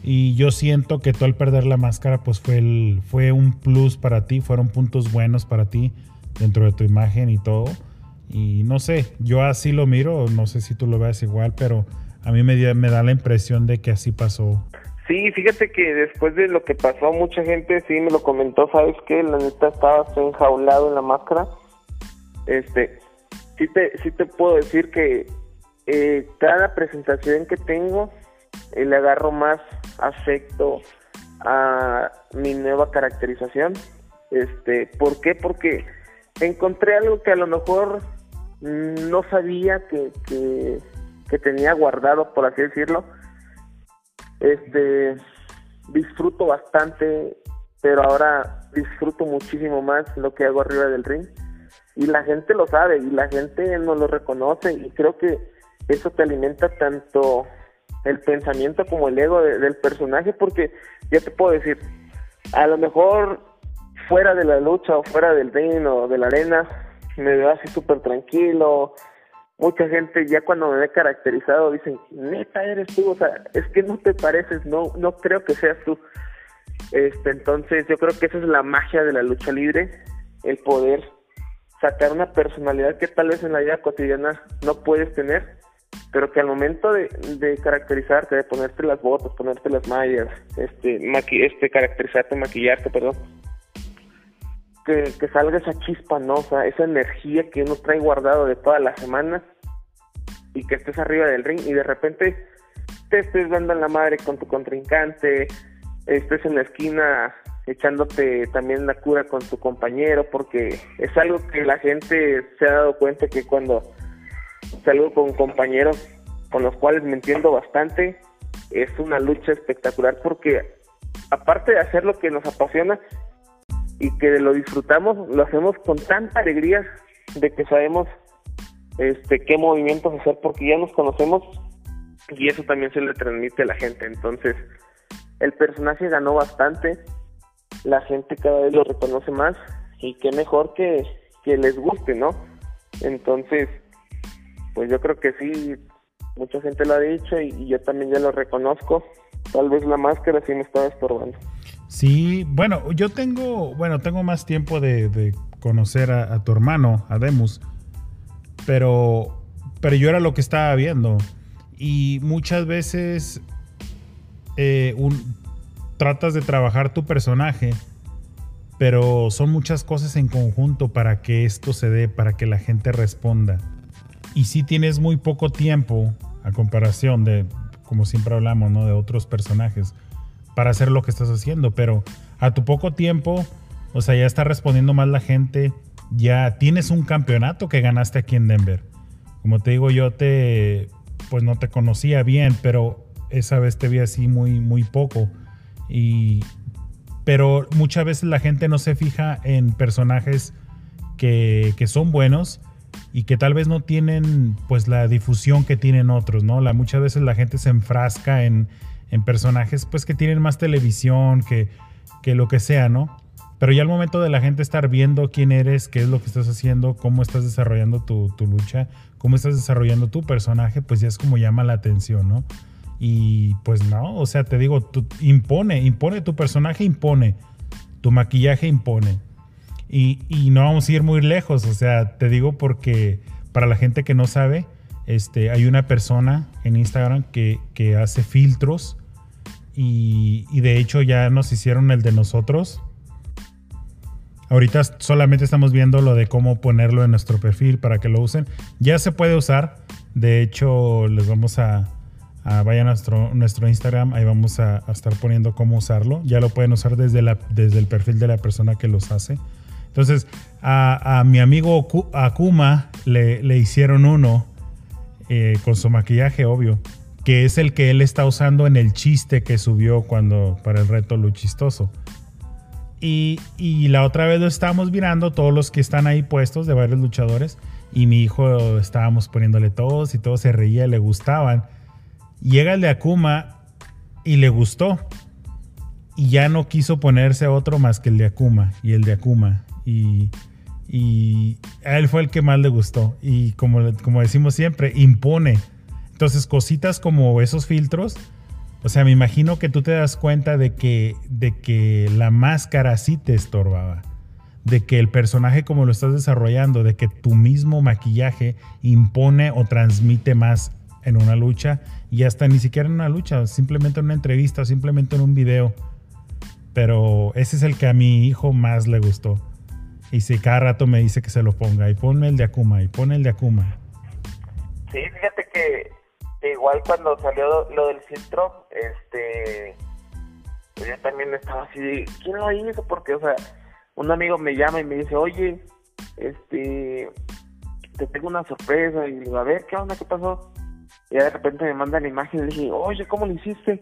Y yo siento que tú al perder la máscara, pues fue, el, fue un plus para ti, fueron puntos buenos para ti dentro de tu imagen y todo. Y no sé, yo así lo miro, no sé si tú lo ves igual, pero a mí me da la impresión de que así pasó. Sí, fíjate que después de lo que pasó, mucha gente sí me lo comentó, ¿sabes qué? La neta estaba enjaulado en la máscara. Este, sí te, sí te puedo decir que eh, cada presentación que tengo eh, le agarro más afecto a mi nueva caracterización. Este, ¿por qué? Porque encontré algo que a lo mejor no sabía que, que, que tenía guardado, por así decirlo este, disfruto bastante, pero ahora disfruto muchísimo más lo que hago arriba del ring. Y la gente lo sabe y la gente no lo reconoce y creo que eso te alimenta tanto el pensamiento como el ego del personaje porque ya te puedo decir, a lo mejor fuera de la lucha o fuera del ring o de la arena me veo así súper tranquilo, mucha gente ya cuando me ve caracterizado dicen, neta eres tú, o sea, es que no te pareces, no, no creo que seas tú. Este, entonces yo creo que esa es la magia de la lucha libre, el poder sacar una personalidad que tal vez en la vida cotidiana no puedes tener, pero que al momento de, de caracterizarte, de ponerte las botas, ponerte las mallas, este, maqui este caracterizarte, maquillarte, perdón, que, salga esa chispa, ¿no? O sea, esa energía que uno trae guardado de toda la semana y que estés arriba del ring y de repente te estés dando en la madre con tu contrincante, estés en la esquina echándote también la cura con tu compañero, porque es algo que la gente se ha dado cuenta que cuando salgo con compañeros con los cuales me entiendo bastante, es una lucha espectacular porque aparte de hacer lo que nos apasiona, y que lo disfrutamos, lo hacemos con tanta alegría de que sabemos este qué movimientos hacer porque ya nos conocemos y eso también se le transmite a la gente. Entonces, el personaje ganó bastante, la gente cada vez lo reconoce más y qué mejor que, que les guste, ¿no? Entonces, pues yo creo que sí, mucha gente lo ha dicho y, y yo también ya lo reconozco. Tal vez la máscara sí me estaba estorbando. Sí, bueno, yo tengo, bueno, tengo más tiempo de, conocer a, tu hermano, a Demus, pero, pero yo era lo que estaba viendo y muchas veces eh, tratas de trabajar tu personaje, pero son muchas cosas en conjunto para que esto se dé, para que la gente responda. Y si tienes muy poco tiempo a comparación de, como siempre hablamos, ¿no? de otros personajes para hacer lo que estás haciendo, pero a tu poco tiempo, o sea, ya está respondiendo más la gente, ya tienes un campeonato que ganaste aquí en Denver. Como te digo, yo te, pues no te conocía bien, pero esa vez te vi así muy, muy poco. Y, pero muchas veces la gente no se fija en personajes que, que son buenos y que tal vez no tienen pues la difusión que tienen otros, ¿no? La, muchas veces la gente se enfrasca en, en personajes pues que tienen más televisión, que, que lo que sea, ¿no? Pero ya al momento de la gente estar viendo quién eres, qué es lo que estás haciendo, cómo estás desarrollando tu, lucha, cómo estás desarrollando tu personaje, pues ya es como llama la atención, ¿no? Y pues no, o sea, te digo, impone, impone, tu personaje impone, tu maquillaje impone. Y, no vamos a ir muy lejos, o sea, te digo porque para la gente que no sabe, este, hay una persona en Instagram que, hace filtros y, de hecho ya nos hicieron el de nosotros. Ahorita solamente estamos viendo lo de cómo ponerlo en nuestro perfil para que lo usen. Ya se puede usar. De hecho, les vamos a, vayan a nuestro, Instagram, ahí vamos a, estar poniendo cómo usarlo. Ya lo pueden usar desde, la, desde el perfil de la persona que los hace. Entonces, a, mi amigo Akuma le, le hicieron uno eh, con su maquillaje, obvio, que es el que él está usando en el chiste que subió cuando para el reto Luchistoso. Y, y la otra vez lo estábamos mirando, todos los que están ahí puestos de varios luchadores, y mi hijo estábamos poniéndole todos y todos se reía, le gustaban. Llega el de Akuma y le gustó. Y ya no quiso ponerse otro más que el de Akuma y el de Akuma. Y, y a él fue el que más le gustó. Y como, como decimos siempre, impone. Entonces, cositas como esos filtros, o sea, me imagino que tú te das cuenta de que, de que la máscara sí te estorbaba. De que el personaje como lo estás desarrollando, de que tu mismo maquillaje impone o transmite más en una lucha y hasta ni siquiera en una lucha, simplemente en una entrevista, simplemente en un video. Pero ese es el que a mi hijo más le gustó. Y si cada rato me dice que se lo ponga, y ponme el de Akuma, y pone el de Akuma. Sí, fíjate que, igual cuando salió lo del filtro, este, pues yo también estaba así ¿quién lo hizo? Porque, o sea, un amigo me llama y me dice, oye, este, te tengo una sorpresa, y digo, a ver, ¿qué onda? ¿Qué pasó? Y de repente me manda la imagen y le dije, oye, ¿cómo lo hiciste?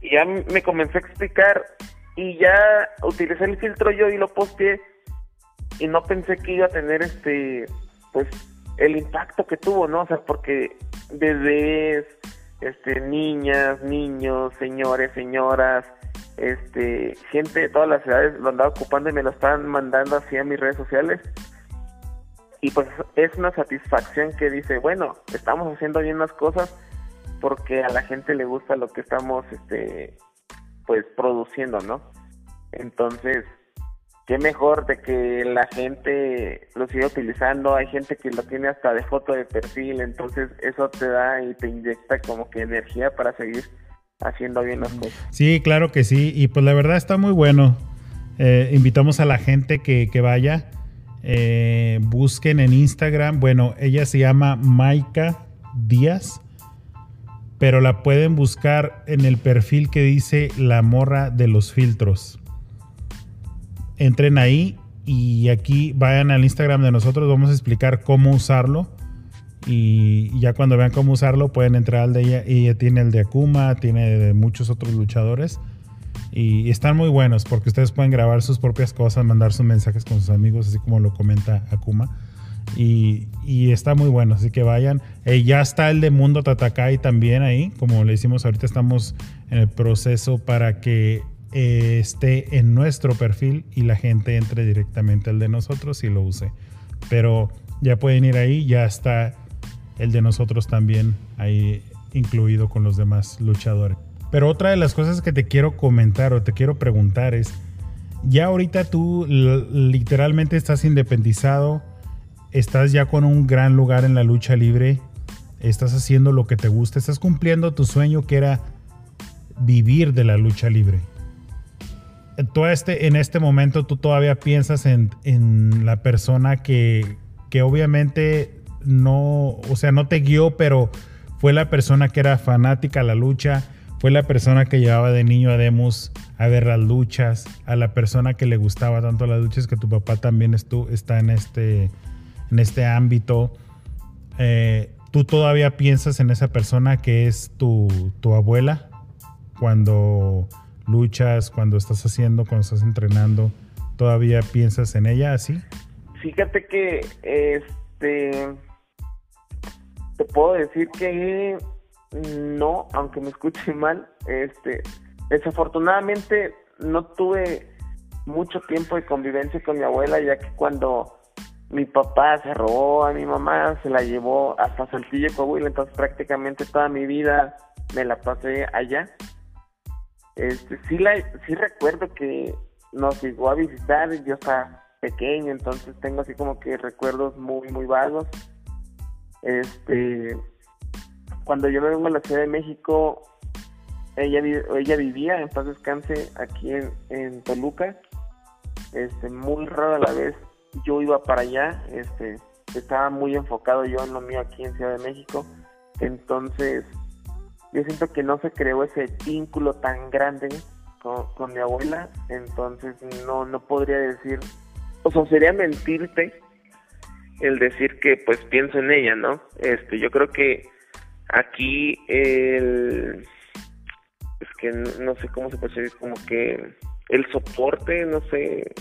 Y ya me comencé a explicar y ya utilicé el filtro yo y lo posteé y no pensé que iba a tener este, pues, el impacto que tuvo, ¿no? O sea, porque bebés, este, niñas, niños, señores, señoras, este, gente de todas las edades lo andaba ocupando y me lo estaban mandando así a mis redes sociales. Y pues es una satisfacción que dice, bueno, estamos haciendo bien las cosas porque a la gente le gusta lo que estamos, este, pues produciendo, ¿no? Entonces, qué mejor de que la gente lo siga utilizando, hay gente que lo tiene hasta de foto de perfil, entonces eso te da y te inyecta como que energía para seguir haciendo bien las cosas. Sí, claro que sí, y pues la verdad está muy bueno. Eh, invitamos a la gente que, que vaya, eh, busquen en Instagram, bueno, ella se llama Maika Díaz, pero la pueden buscar en el perfil que dice La Morra de los Filtros entren ahí y aquí vayan al Instagram de nosotros, vamos a explicar cómo usarlo. Y ya cuando vean cómo usarlo, pueden entrar al de ella. Ella tiene el de Akuma, tiene muchos otros luchadores. Y están muy buenos porque ustedes pueden grabar sus propias cosas, mandar sus mensajes con sus amigos, así como lo comenta Akuma. Y, está muy bueno, así que vayan. Eh, ya está el de Mundo Tatakai también ahí, como le decimos, ahorita estamos en el proceso para que eh, esté en nuestro perfil y la gente entre directamente al de nosotros y lo use. Pero ya pueden ir ahí, ya está el de nosotros también ahí incluido con los demás luchadores. Pero otra de las cosas que te quiero comentar o te quiero preguntar es, ya ahorita tú literalmente estás independizado, estás ya con un gran lugar en la lucha libre, estás haciendo lo que te gusta, estás cumpliendo tu sueño que era vivir de la lucha libre. Este, en este momento tú todavía piensas en, la persona que, que, obviamente no, o sea, no te guió, pero fue la persona que era fanática a la lucha, fue la persona que llevaba de niño a Demus a ver las luchas, a la persona que le gustaba tanto las luchas que tu papá también está en este, en este ámbito. Eh, ¿Tú todavía piensas en esa persona que es tu, tu abuela cuando luchas, cuando estás haciendo, cuando estás entrenando, todavía piensas en ella así? Fíjate que este te puedo decir que no, aunque me escuche mal, este desafortunadamente no tuve mucho tiempo de convivencia con mi abuela, ya que cuando mi papá se robó a mi mamá, se la llevó hasta Saltillo, Coahuila, entonces prácticamente toda mi vida me la pasé allá. Este, sí, la, sí recuerdo que nos llegó a visitar, yo estaba pequeño, entonces tengo así como que recuerdos muy, muy vagos. Este, cuando yo me vengo a la Ciudad de México, ella, ella vivía en paz descanse aquí en, en Toluca. Este, muy raro a la vez yo iba para allá, este, estaba muy enfocado yo en lo mío aquí en Ciudad de México. Entonces, yo siento que no se creó ese vínculo tan grande con, mi abuela, entonces no, no podría decir, o sea, sería mentirte el decir que pues pienso en ella, ¿no? Este, yo creo que aquí el es que no, sé cómo se puede decir, como que el soporte, no sé,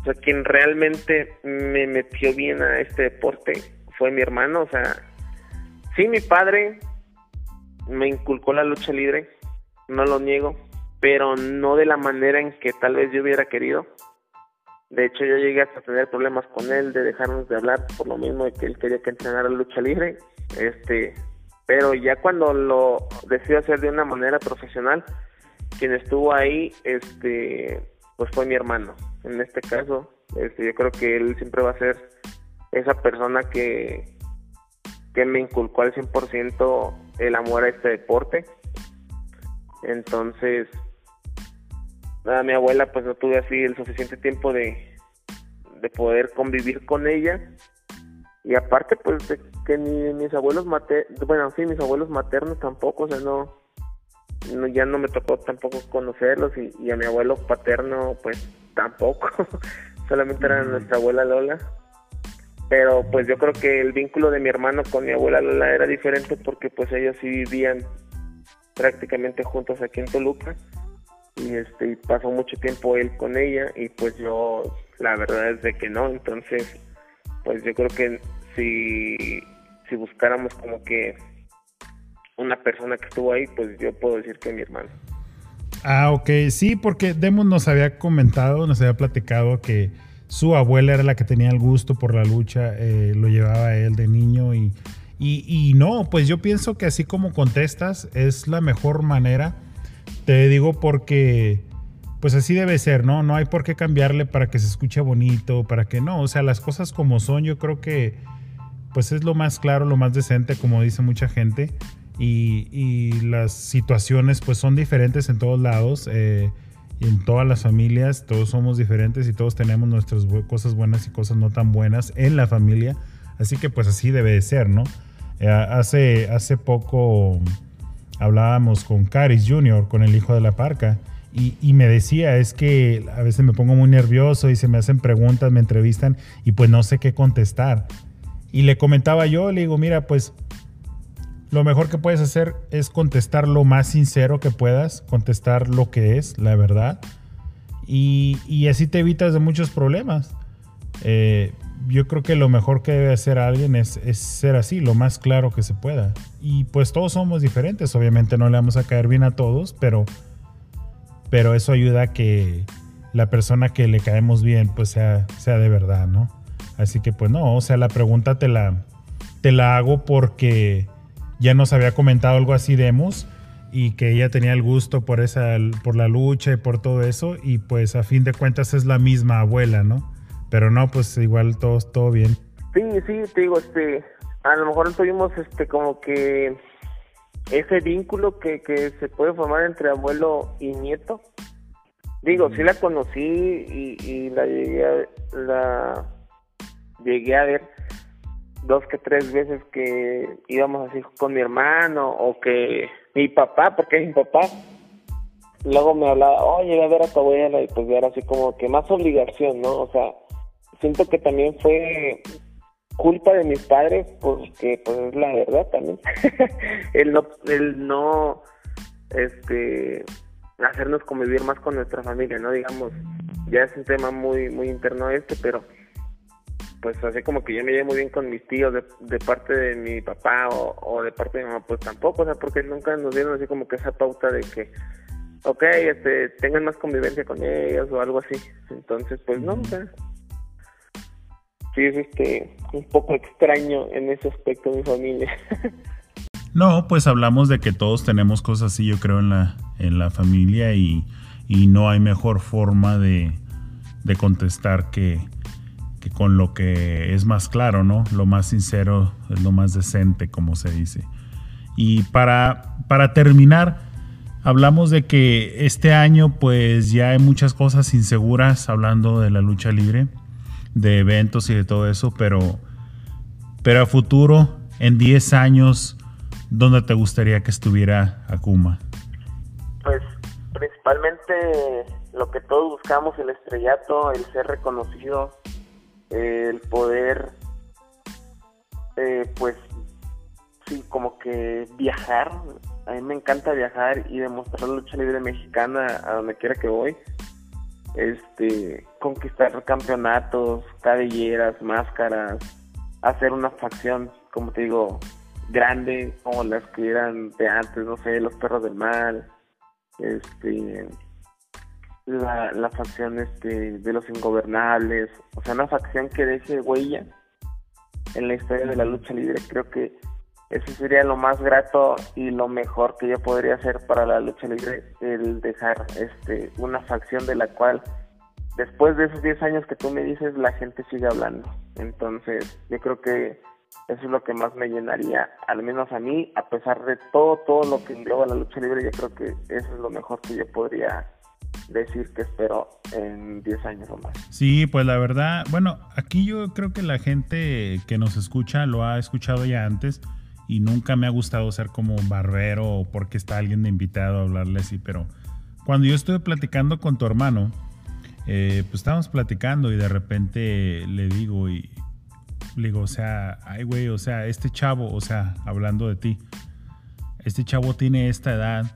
o sea, quien realmente me metió bien a este deporte fue mi hermano, o sea, sí, mi padre me inculcó la lucha libre, no lo niego, pero no de la manera en que tal vez yo hubiera querido. De hecho, yo llegué hasta tener problemas con él de dejarnos de hablar por lo mismo de que él quería que entrenara lucha libre. Este, pero ya cuando lo decidió hacer de una manera profesional, quien estuvo ahí, este, pues fue mi hermano. En este caso, este, yo creo que él siempre va a ser esa persona que que me inculcó al 100% el amor a este deporte. Entonces, a mi abuela pues no tuve así el suficiente tiempo de, de poder convivir con ella. Y aparte pues de que ni mis abuelos bueno, sí, mis abuelos maternos tampoco, o sea, no, ya no me tocó tampoco conocerlos y, a mi abuelo paterno pues tampoco, solamente era nuestra abuela Lola. Pero pues yo creo que el vínculo de mi hermano con mi abuela Lola era diferente porque pues ellos sí vivían prácticamente juntos aquí en Toluca. Y este pasó mucho tiempo él con ella y pues yo la verdad es de que no. Entonces pues yo creo que si si buscáramos como que una persona que estuvo ahí pues yo puedo decir que mi hermano ah ok sí porque Demos nos había comentado nos había platicado que su abuela era la que tenía el gusto por la lucha eh, lo llevaba él de niño y y, y no, pues yo pienso que así como contestas es la mejor manera. Te digo porque pues así debe ser, ¿no? No hay por qué cambiarle para que se escuche bonito, para que no, o sea, las cosas como son, yo creo que pues es lo más claro, lo más decente, como dice mucha gente, y, y las situaciones pues son diferentes en todos lados, eh, en todas las familias, todos somos diferentes y todos tenemos nuestras cosas buenas y cosas no tan buenas en la familia, así que pues así debe de ser, ¿no? Eh, hace, hace poco hablábamos con Caris Jr., con el hijo de la parca, y, me decía, es que a veces me pongo muy nervioso y se me hacen preguntas, me entrevistan y pues no sé qué contestar. Y le comentaba yo, le digo, mira, pues lo mejor que puedes hacer es contestar lo más sincero que puedas, contestar lo que es, la verdad. Y, así te evitas de muchos problemas. Eh, yo creo que lo mejor que debe hacer alguien es, ser así, lo más claro que se pueda. Y pues todos somos diferentes, obviamente no le vamos a caer bien a todos, pero, pero eso ayuda a que la persona que le caemos bien pues sea, sea de verdad, ¿no? Así que pues no, o sea, la pregunta te la, te la hago porque ya nos había comentado algo así de Emos y que ella tenía el gusto por, esa, por la lucha y por todo eso y pues a fin de cuentas es la misma abuela, ¿no? Pero no, pues igual todo, todo bien. Sí, sí, te digo, este, a lo mejor tuvimos este como que ese vínculo que, que se puede formar entre abuelo y nieto. Digo, sí la conocí y, y la llegué a, la llegué a ver dos que tres veces que íbamos así con mi hermano o que mi papá, porque es mi papá, luego me hablaba, oye, a ver a tu abuela y pues era así como que más obligación, ¿no? O sea, siento que también fue culpa de mis padres porque pues es la verdad también el no el no este hacernos convivir más con nuestra familia no digamos ya es un tema muy muy interno este pero pues así como que yo me llevo muy bien con mis tíos de, de parte de mi papá o, o, de parte de mi mamá pues tampoco o sea porque nunca nos dieron así como que esa pauta de que ok, este tengan más convivencia con ellos o algo así entonces pues no o sea sí es este, un poco extraño en ese aspecto de mi familia. no, pues hablamos de que todos tenemos cosas así, yo creo, en la, en la familia y, no hay mejor forma de, contestar que, con lo que es más claro, ¿no? Lo más sincero es lo más decente, como se dice. Y para, para terminar, hablamos de que este año pues ya hay muchas cosas inseguras hablando de la lucha libre de eventos y de todo eso, pero, pero a futuro, en 10 años, ¿dónde te gustaría que estuviera Akuma? Pues principalmente lo que todos buscamos, el estrellato, el ser reconocido, el poder, eh, pues sí, como que viajar. A mí me encanta viajar y demostrar la lucha libre mexicana a donde quiera que voy este conquistar campeonatos, cabelleras, máscaras, hacer una facción, como te digo, grande, como las que eran de antes, no sé, los perros del mal, este la, la facción este de los ingobernables, o sea, una facción que deje huella en la historia de la lucha libre, creo que eso sería lo más grato y lo mejor que yo podría hacer para la lucha libre, el dejar este una facción de la cual después de esos 10 años que tú me dices la gente sigue hablando. Entonces yo creo que eso es lo que más me llenaría, al menos a mí, a pesar de todo, todo lo que engloba la lucha libre, yo creo que eso es lo mejor que yo podría decir que espero en 10 años o más. Sí, pues la verdad, bueno, aquí yo creo que la gente que nos escucha lo ha escuchado ya antes y nunca me ha gustado ser como un barbero o porque está alguien invitado a hablarle así, pero cuando yo estuve platicando con tu hermano, eh, pues estábamos platicando y de repente le digo y le digo, o sea, ay güey, o sea, este chavo, o sea, hablando de ti, este chavo tiene esta edad,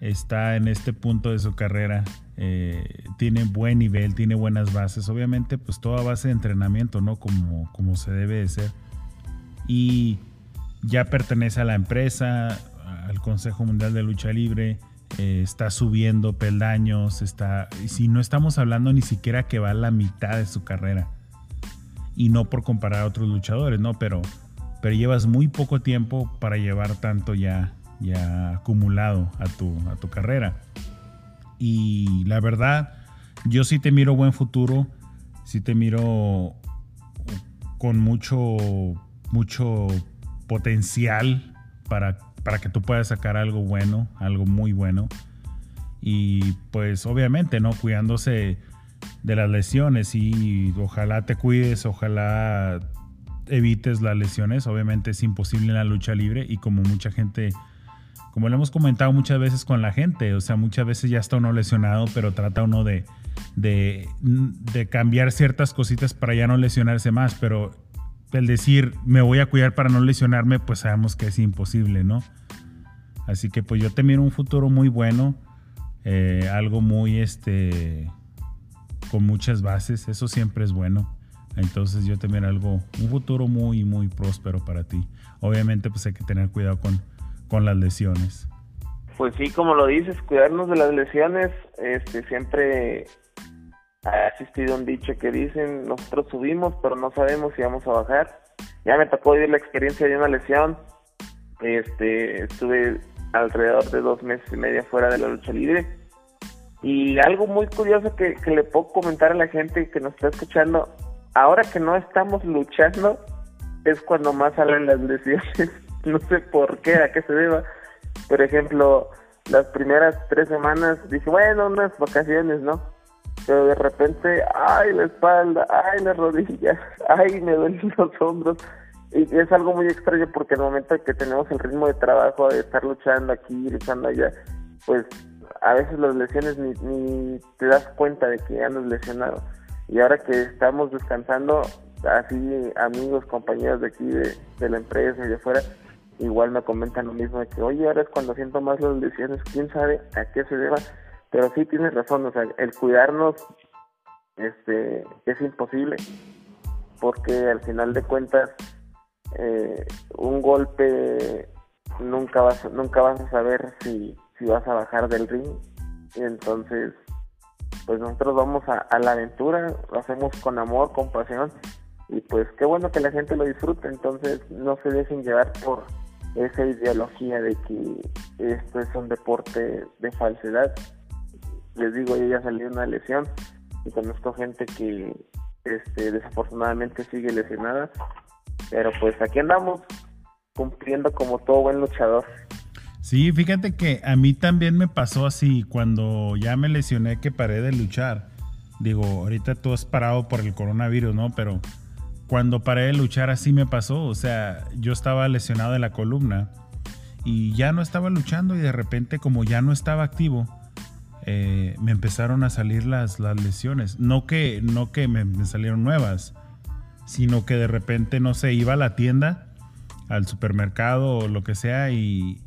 está en este punto de su carrera, eh, tiene buen nivel, tiene buenas bases, obviamente pues toda base de entrenamiento, ¿no? Como, como se debe de ser. Y ya pertenece a la empresa, al Consejo Mundial de Lucha Libre, eh, está subiendo peldaños, está, si no estamos hablando ni siquiera que va a la mitad de su carrera. Y no por comparar a otros luchadores, ¿no? Pero, pero llevas muy poco tiempo para llevar tanto ya, ya acumulado a tu, a tu carrera. Y la verdad, yo sí te miro buen futuro, sí te miro con mucho, mucho potencial para, para que tú puedas sacar algo bueno, algo muy bueno. Y pues obviamente, ¿no? Cuidándose de las lesiones y ojalá te cuides, ojalá evites las lesiones. Obviamente es imposible en la lucha libre y como mucha gente, como lo hemos comentado muchas veces con la gente, o sea, muchas veces ya está uno lesionado, pero trata uno de, de, cambiar ciertas cositas para ya no lesionarse más, pero el decir me voy a cuidar para no lesionarme, pues sabemos que es imposible, ¿no? Así que pues yo te miro un futuro muy bueno, eh, algo muy, este, con muchas bases, eso siempre es bueno. Entonces yo te miro algo, un futuro muy, muy próspero para ti. Obviamente pues hay que tener cuidado con, con las lesiones. Pues sí, como lo dices, cuidarnos de las lesiones, este, siempre ha existido un dicho que dicen, nosotros subimos, pero no sabemos si vamos a bajar. Ya me tocó vivir la experiencia de una lesión. Este, estuve alrededor de dos meses y medio fuera de la lucha libre. Y algo muy curioso que, que le puedo comentar a la gente que nos está escuchando, ahora que no estamos luchando, es cuando más salen las lesiones. no sé por qué, a qué se deba. Por ejemplo, las primeras tres semanas dije, bueno, unas vacaciones, ¿no? pero de repente, ay, la espalda, ay, las rodillas, ay, me duelen los hombros. Y es algo muy extraño porque en el momento que tenemos el ritmo de trabajo de estar luchando aquí, luchando allá, pues a veces las lesiones ni, ni te das cuenta de que andas lesionado. Y ahora que estamos descansando, así amigos, compañeros de aquí de, de la empresa y de afuera, igual me comentan lo mismo de que, oye, ahora es cuando siento más las lesiones, quién sabe a qué se deba pero sí tienes razón, o sea, el cuidarnos este es imposible porque al final de cuentas eh, un golpe nunca vas nunca vas a saber si, si vas a bajar del ring. Y entonces pues nosotros vamos a, a la aventura lo hacemos con amor con pasión y pues qué bueno que la gente lo disfrute. Entonces no se dejen llevar por esa ideología de que esto es un deporte de falsedad les digo, yo ya salí de una lesión y conozco gente que este, desafortunadamente sigue lesionada, pero pues aquí andamos cumpliendo como todo buen luchador. Sí, fíjate que a mí también me pasó así cuando ya me lesioné que paré de luchar. Digo, ahorita todo es parado por el coronavirus, ¿no? Pero cuando paré de luchar así me pasó. O sea, yo estaba lesionado de la columna y ya no estaba luchando y de repente como ya no estaba activo, eh, me empezaron a salir las, las lesiones. No que, no que me, salieron nuevas, sino que de repente, no sé, iba a la tienda, al supermercado o lo que sea y,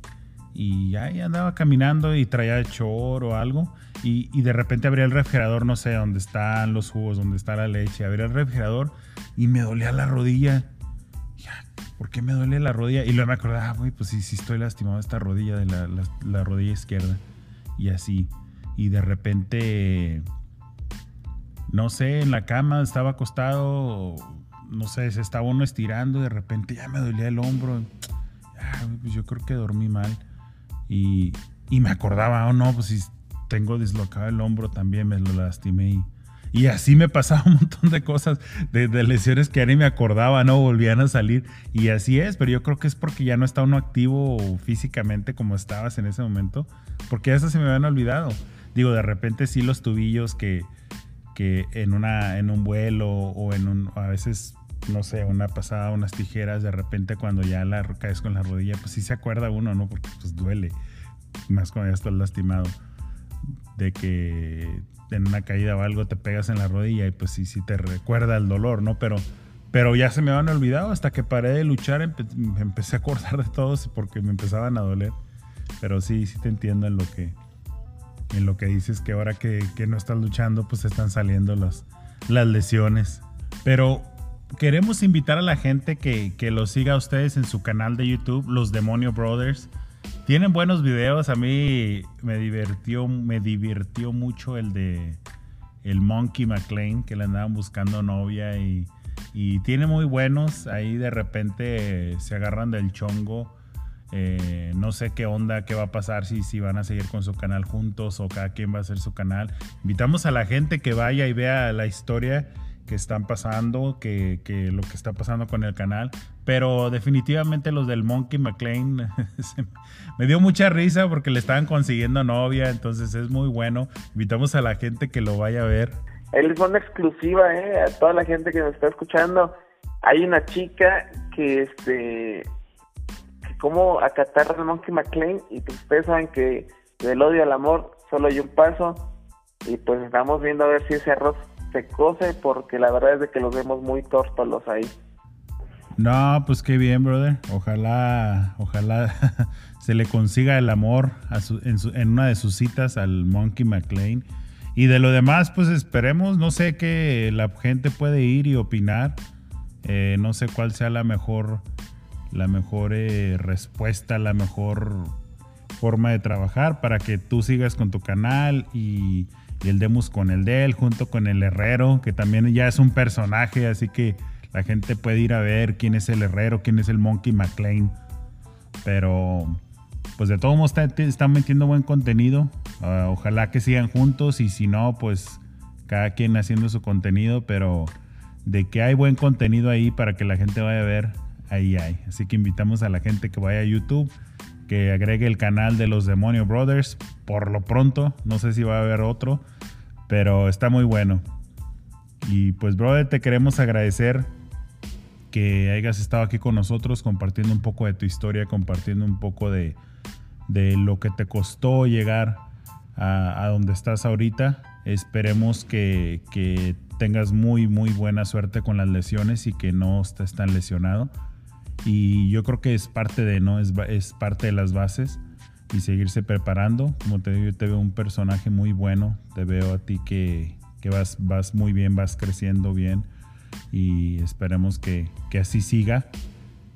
y ahí andaba caminando y traía chor o algo. Y, de repente abría el refrigerador, no sé, dónde están los jugos, dónde está la leche. Abría el refrigerador y me dolía la rodilla. ¿Por qué me duele la rodilla? Y luego me acordaba, ah, pues sí, sí estoy lastimado esta rodilla de la rodilla izquierda. Y así y de repente, no sé, en la cama estaba acostado, no sé, se estaba uno estirando y de repente ya me dolía el hombro. pues yo creo que dormí mal. Y, y me acordaba, oh no, pues si tengo dislocado el hombro también me lo lastimé. Y, Y así me pasaba un montón de cosas, de, lesiones que ya me acordaba, ¿no? Volvían a salir. Y así es, pero yo creo que es porque ya no está uno activo físicamente como estabas en ese momento, porque ya se me habían olvidado. Digo, de repente sí los tubillos que, que en, una, en un vuelo o en un, a veces no sé, una pasada, unas tijeras, de repente cuando ya la caes con la rodilla, pues sí se acuerda uno, ¿no? Porque pues duele, más cuando ya estás lastimado, de que en una caída o algo te pegas en la rodilla y pues sí, sí te recuerda el dolor, ¿no? Pero, pero ya se me habían olvidado, hasta que paré de luchar empecé a acordar de todos porque me empezaban a doler. Pero sí, sí te entiendo en lo que, en lo que dices, que ahora que, que no estás luchando, pues están saliendo las, las lesiones. Pero queremos invitar a la gente que, que los siga a ustedes en su canal de YouTube, Los Demonio Brothers. Tienen buenos videos. A mí me divirtió, me divirtió mucho el de el Monkey McLean, que le andaban buscando novia y, y tiene muy buenos. Ahí de repente se agarran del chongo. Eh, no sé qué onda, qué va a pasar, si, si van a seguir con su canal juntos o cada quien va a hacer su canal. Invitamos a la gente que vaya y vea la historia que están pasando, que, que, lo que está pasando con el canal. Pero definitivamente los del Monkey McLean me dio mucha risa porque le estaban consiguiendo novia, entonces es muy bueno. Invitamos a la gente que lo vaya a ver. Él es una exclusiva, ¿eh? A toda la gente que nos está escuchando. Hay una chica que, este, que como acatar al Monkey McLean y pues ustedes que del odio al amor solo hay un paso y pues estamos viendo a ver si ese arroz se cose porque la verdad es de que los vemos muy tórtolos ahí. No, pues qué bien, brother. Ojalá, ojalá se le consiga el amor en, una de sus citas al Monkey McLean. Y de lo demás, pues esperemos, no sé qué la gente puede ir y opinar. Eh, no sé cuál sea la mejor, la mejor eh, respuesta, la mejor forma de trabajar para que tú sigas con tu canal y y el Demus con el de él, junto con el Herrero, que también ya es un personaje, así que la gente puede ir a ver quién es el Herrero, quién es el Monkey McLean. Pero, pues de todos modos están metiendo buen contenido. Ah, ojalá que sigan juntos y si no, pues cada quien haciendo su contenido, pero de que hay buen contenido ahí para que la gente vaya a ver, ahí hay. Así que invitamos a la gente que vaya a YouTube que agregue el canal de los Demonio Brothers por lo pronto. No sé si va a haber otro, pero está muy bueno. Y pues, brother, te queremos agradecer que hayas estado aquí con nosotros compartiendo un poco de tu historia, compartiendo un poco de, lo que te costó llegar a, donde estás ahorita. Esperemos que, que, tengas muy, muy buena suerte con las lesiones y que no estés tan lesionado. Y yo creo que es parte de, ¿no? Es, es parte de las bases y seguirse preparando. Como te digo, yo te veo un personaje muy bueno, te veo a ti que, que vas, vas muy bien, vas creciendo bien y esperemos que, que, así siga.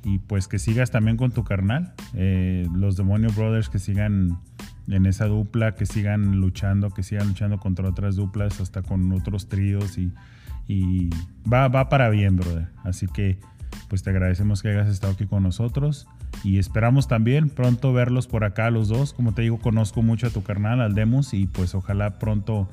Y pues que sigas también con tu carnal, eh, los Demonio Brothers que sigan en esa dupla, que sigan luchando, que sigan luchando contra otras duplas, hasta con otros tríos y, y va, va para bien, brother. Así que pues te agradecemos que hayas estado aquí con nosotros y esperamos también pronto verlos por acá los dos. Como te digo, conozco mucho a tu carnal, al Demus, y pues ojalá pronto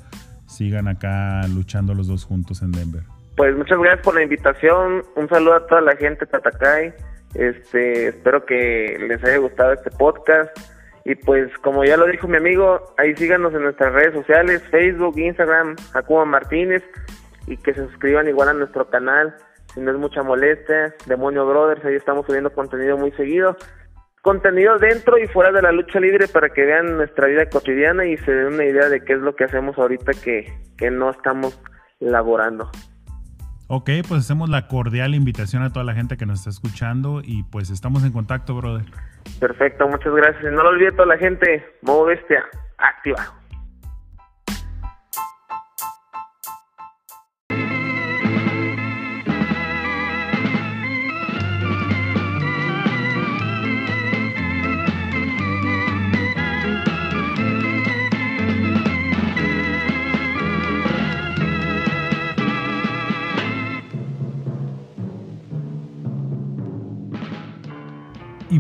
sigan acá luchando los dos juntos en Denver. Pues muchas gracias por la invitación, un saludo a toda la gente de Tatacay, este, espero que les haya gustado este podcast y pues como ya lo dijo mi amigo, ahí síganos en nuestras redes sociales, Facebook, Instagram, Jacobo Martínez y que se suscriban igual a nuestro canal si no es mucha molestia, Demonio Brothers, ahí estamos subiendo contenido muy seguido. Contenido dentro y fuera de la lucha libre para que vean nuestra vida cotidiana y se den una idea de qué es lo que hacemos ahorita que, que no estamos laborando. Ok, pues hacemos la cordial invitación a toda la gente que nos está escuchando y pues estamos en contacto, brother. Perfecto, muchas gracias. No lo olviden toda la gente, modo bestia, activa.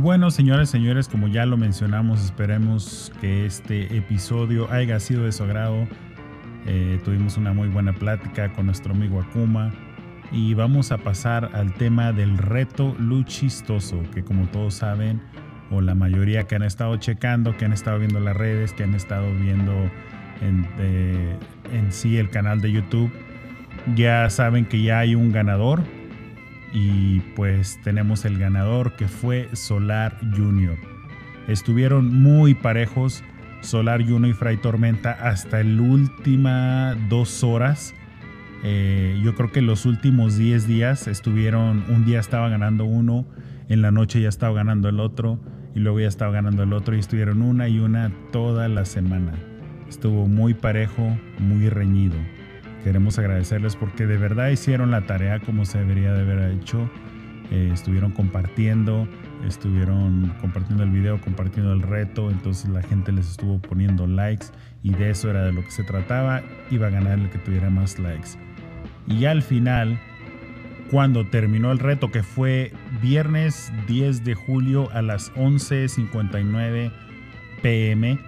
Bueno, señores, señores, como ya lo mencionamos, esperemos que este episodio haya sido de su agrado. Eh, tuvimos una muy buena plática con nuestro amigo Akuma y vamos a pasar al tema del reto luchistoso, que como todos saben, o la mayoría que han estado checando, que han estado viendo las redes, que han estado viendo en, en sí el canal de YouTube, ya saben que ya hay un ganador y pues tenemos el ganador que fue Solar Junior. Estuvieron muy parejos Solar Junior y Fray Tormenta hasta el última dos horas. Eh, yo creo que los últimos 10 días estuvieron, un día estaba ganando uno, en la noche ya estaba ganando el otro y luego ya estaba ganando el otro y estuvieron una y una toda la semana. Estuvo muy parejo, muy reñido. Queremos agradecerles porque de verdad hicieron la tarea como se debería de haber hecho. Eh, estuvieron compartiendo, estuvieron compartiendo el video, compartiendo el reto, entonces la gente les estuvo poniendo likes y de eso era de lo que se trataba, iba a ganar el que tuviera más likes. Y al final, cuando terminó el reto, que fue viernes 10 de julio a las 11.59 pm,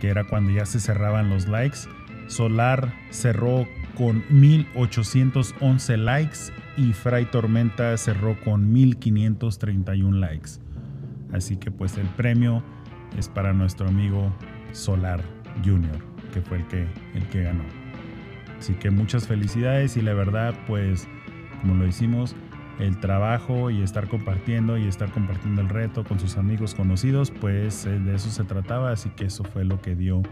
que era cuando ya se cerraban los likes, Solar cerró con 1811 likes y Fray Tormenta cerró con 1531 likes. Así que pues el premio es para nuestro amigo Solar Junior, que fue el que, el que ganó. Así que muchas felicidades y la verdad pues como lo hicimos, el trabajo y estar compartiendo y estar compartiendo el reto con sus amigos conocidos, pues eh, de eso se trataba, así que eso fue lo que dio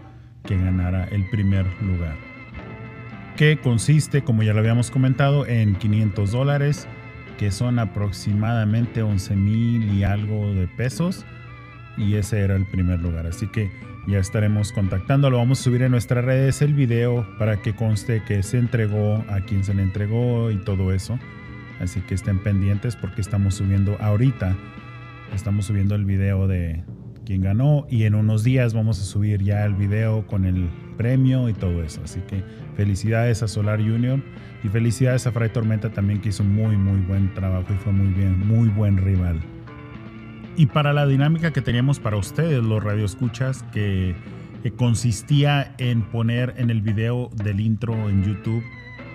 que ganara el primer lugar que consiste, como ya lo habíamos comentado, en 500 dólares, que son aproximadamente 11 mil y algo de pesos. Y ese era el primer lugar. Así que ya estaremos contactando. Lo vamos a subir en nuestras redes el video para que conste que se entregó, a quien se le entregó y todo eso. Así que estén pendientes porque estamos subiendo ahorita. Estamos subiendo el video de quien ganó y en unos días vamos a subir ya el video con el premio y todo eso. Así que felicidades a Solar Union y felicidades a Fray Tormenta también que hizo muy muy buen trabajo y fue muy bien, muy buen rival. Y para la dinámica que teníamos para ustedes, los radioescuchas, que, que consistía en poner en el video del intro en YouTube,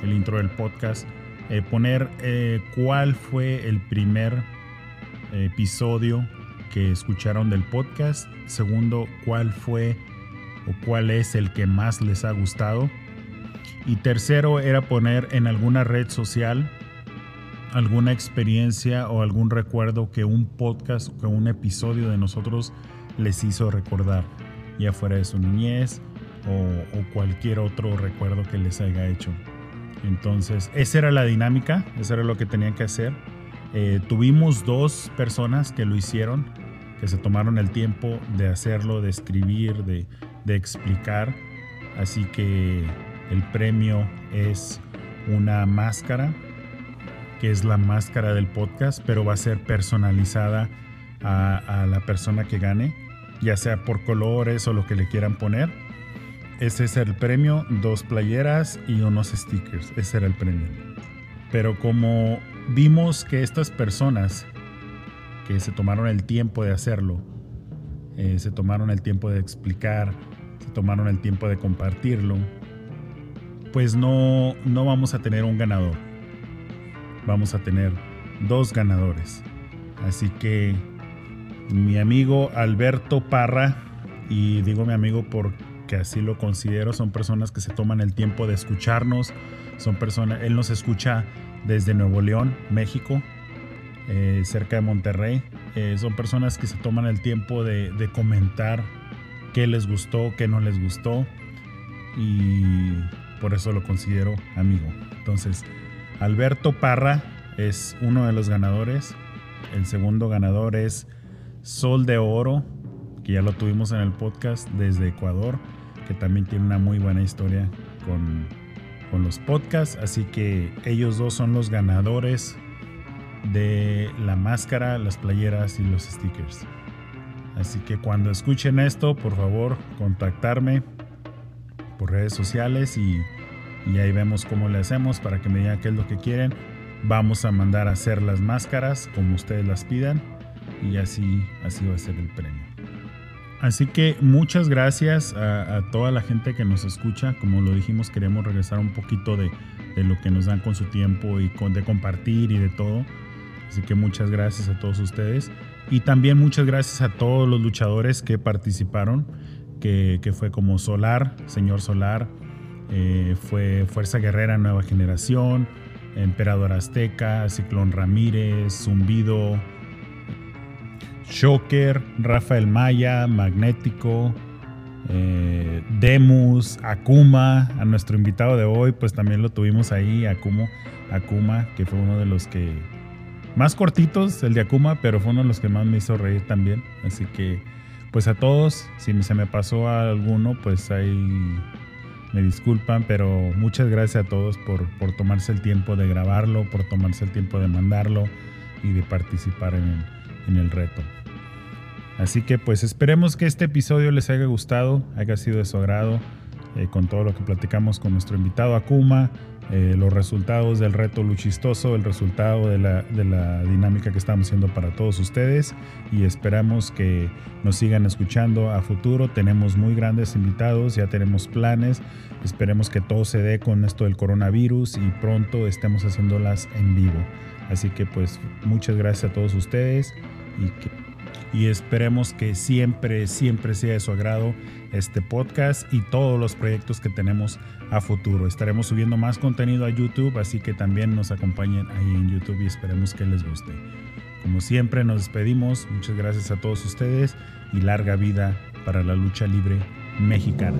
el intro del podcast, eh, poner eh, cuál fue el primer episodio que escucharon del podcast. Segundo, cuál fue o cuál es el que más les ha gustado. Y tercero era poner en alguna red social alguna experiencia o algún recuerdo que un podcast o que un episodio de nosotros les hizo recordar, ya fuera de su niñez o, cualquier otro recuerdo que les haya hecho. Entonces, esa era la dinámica, eso era lo que tenían que hacer. Eh, tuvimos dos personas que lo hicieron, que se tomaron el tiempo de hacerlo, de escribir, de, de explicar. Así que el premio es una máscara, que es la máscara del podcast, pero va a ser personalizada a, la persona que gane, ya sea por colores o lo que le quieran poner. Ese es el premio, dos playeras y unos stickers. Ese era el premio. Pero como vimos que estas personas que se tomaron el tiempo de hacerlo, eh, se tomaron el tiempo de explicar, se tomaron el tiempo de compartirlo, pues no, no vamos a tener un ganador. Vamos a tener dos ganadores. Así que mi amigo Alberto Parra, y digo mi amigo porque así lo considero, son personas que se toman el tiempo de escucharnos, son personas, él nos escucha desde Nuevo León, México, eh, cerca de Monterrey. Eh, son personas que se toman el tiempo de, de comentar qué les gustó, qué no les gustó. Y por eso lo considero amigo. Entonces, Alberto Parra es uno de los ganadores. El segundo ganador es Sol de Oro, que ya lo tuvimos en el podcast desde Ecuador, que también tiene una muy buena historia con, con los podcasts. Así que ellos dos son los ganadores de la máscara, las playeras y los stickers. Así que cuando escuchen esto, por favor, contactarme por redes sociales y, ahí vemos cómo le hacemos para que me digan qué es lo que quieren. Vamos a mandar a hacer las máscaras como ustedes las pidan y así, así va a ser el premio. Así que muchas gracias a, toda la gente que nos escucha. Como lo dijimos, queremos regresar un poquito de, lo que nos dan con su tiempo y con, de compartir y de todo. Así que muchas gracias a todos ustedes. Y también muchas gracias a todos los luchadores que participaron, que, fue como Solar, Señor Solar, eh, fue Fuerza Guerrera Nueva Generación, Emperador Azteca, Ciclón Ramírez, Zumbido, Shocker, Rafael Maya, Magnético, eh, Demus, Akuma, a nuestro invitado de hoy, pues también lo tuvimos ahí, Akuma, Akuma, que fue uno de los que más cortitos, el de Akuma, pero fue uno de los que más me hizo reír también. Así que, pues a todos, si se me pasó a alguno, pues ahí me disculpan, pero muchas gracias a todos por, por tomarse el tiempo de grabarlo, por tomarse el tiempo de mandarlo y de participar en en el reto. Así que pues esperemos que este episodio les haya gustado, haya sido de su agrado, eh, con todo lo que platicamos con nuestro invitado Akuma, eh, los resultados del reto luchistoso, el resultado de la, de la, dinámica que estamos haciendo para todos ustedes y esperamos que nos sigan escuchando a futuro. Tenemos muy grandes invitados, ya tenemos planes, esperemos que todo se dé con esto del coronavirus y pronto estemos haciéndolas en vivo. Así que pues muchas gracias a todos ustedes y, y esperemos que siempre, siempre sea de su agrado este podcast y todos los proyectos que tenemos a futuro. Estaremos subiendo más contenido a YouTube, así que también nos acompañen ahí en YouTube y esperemos que les guste. Como siempre nos despedimos, muchas gracias a todos ustedes y larga vida para la lucha libre mexicana.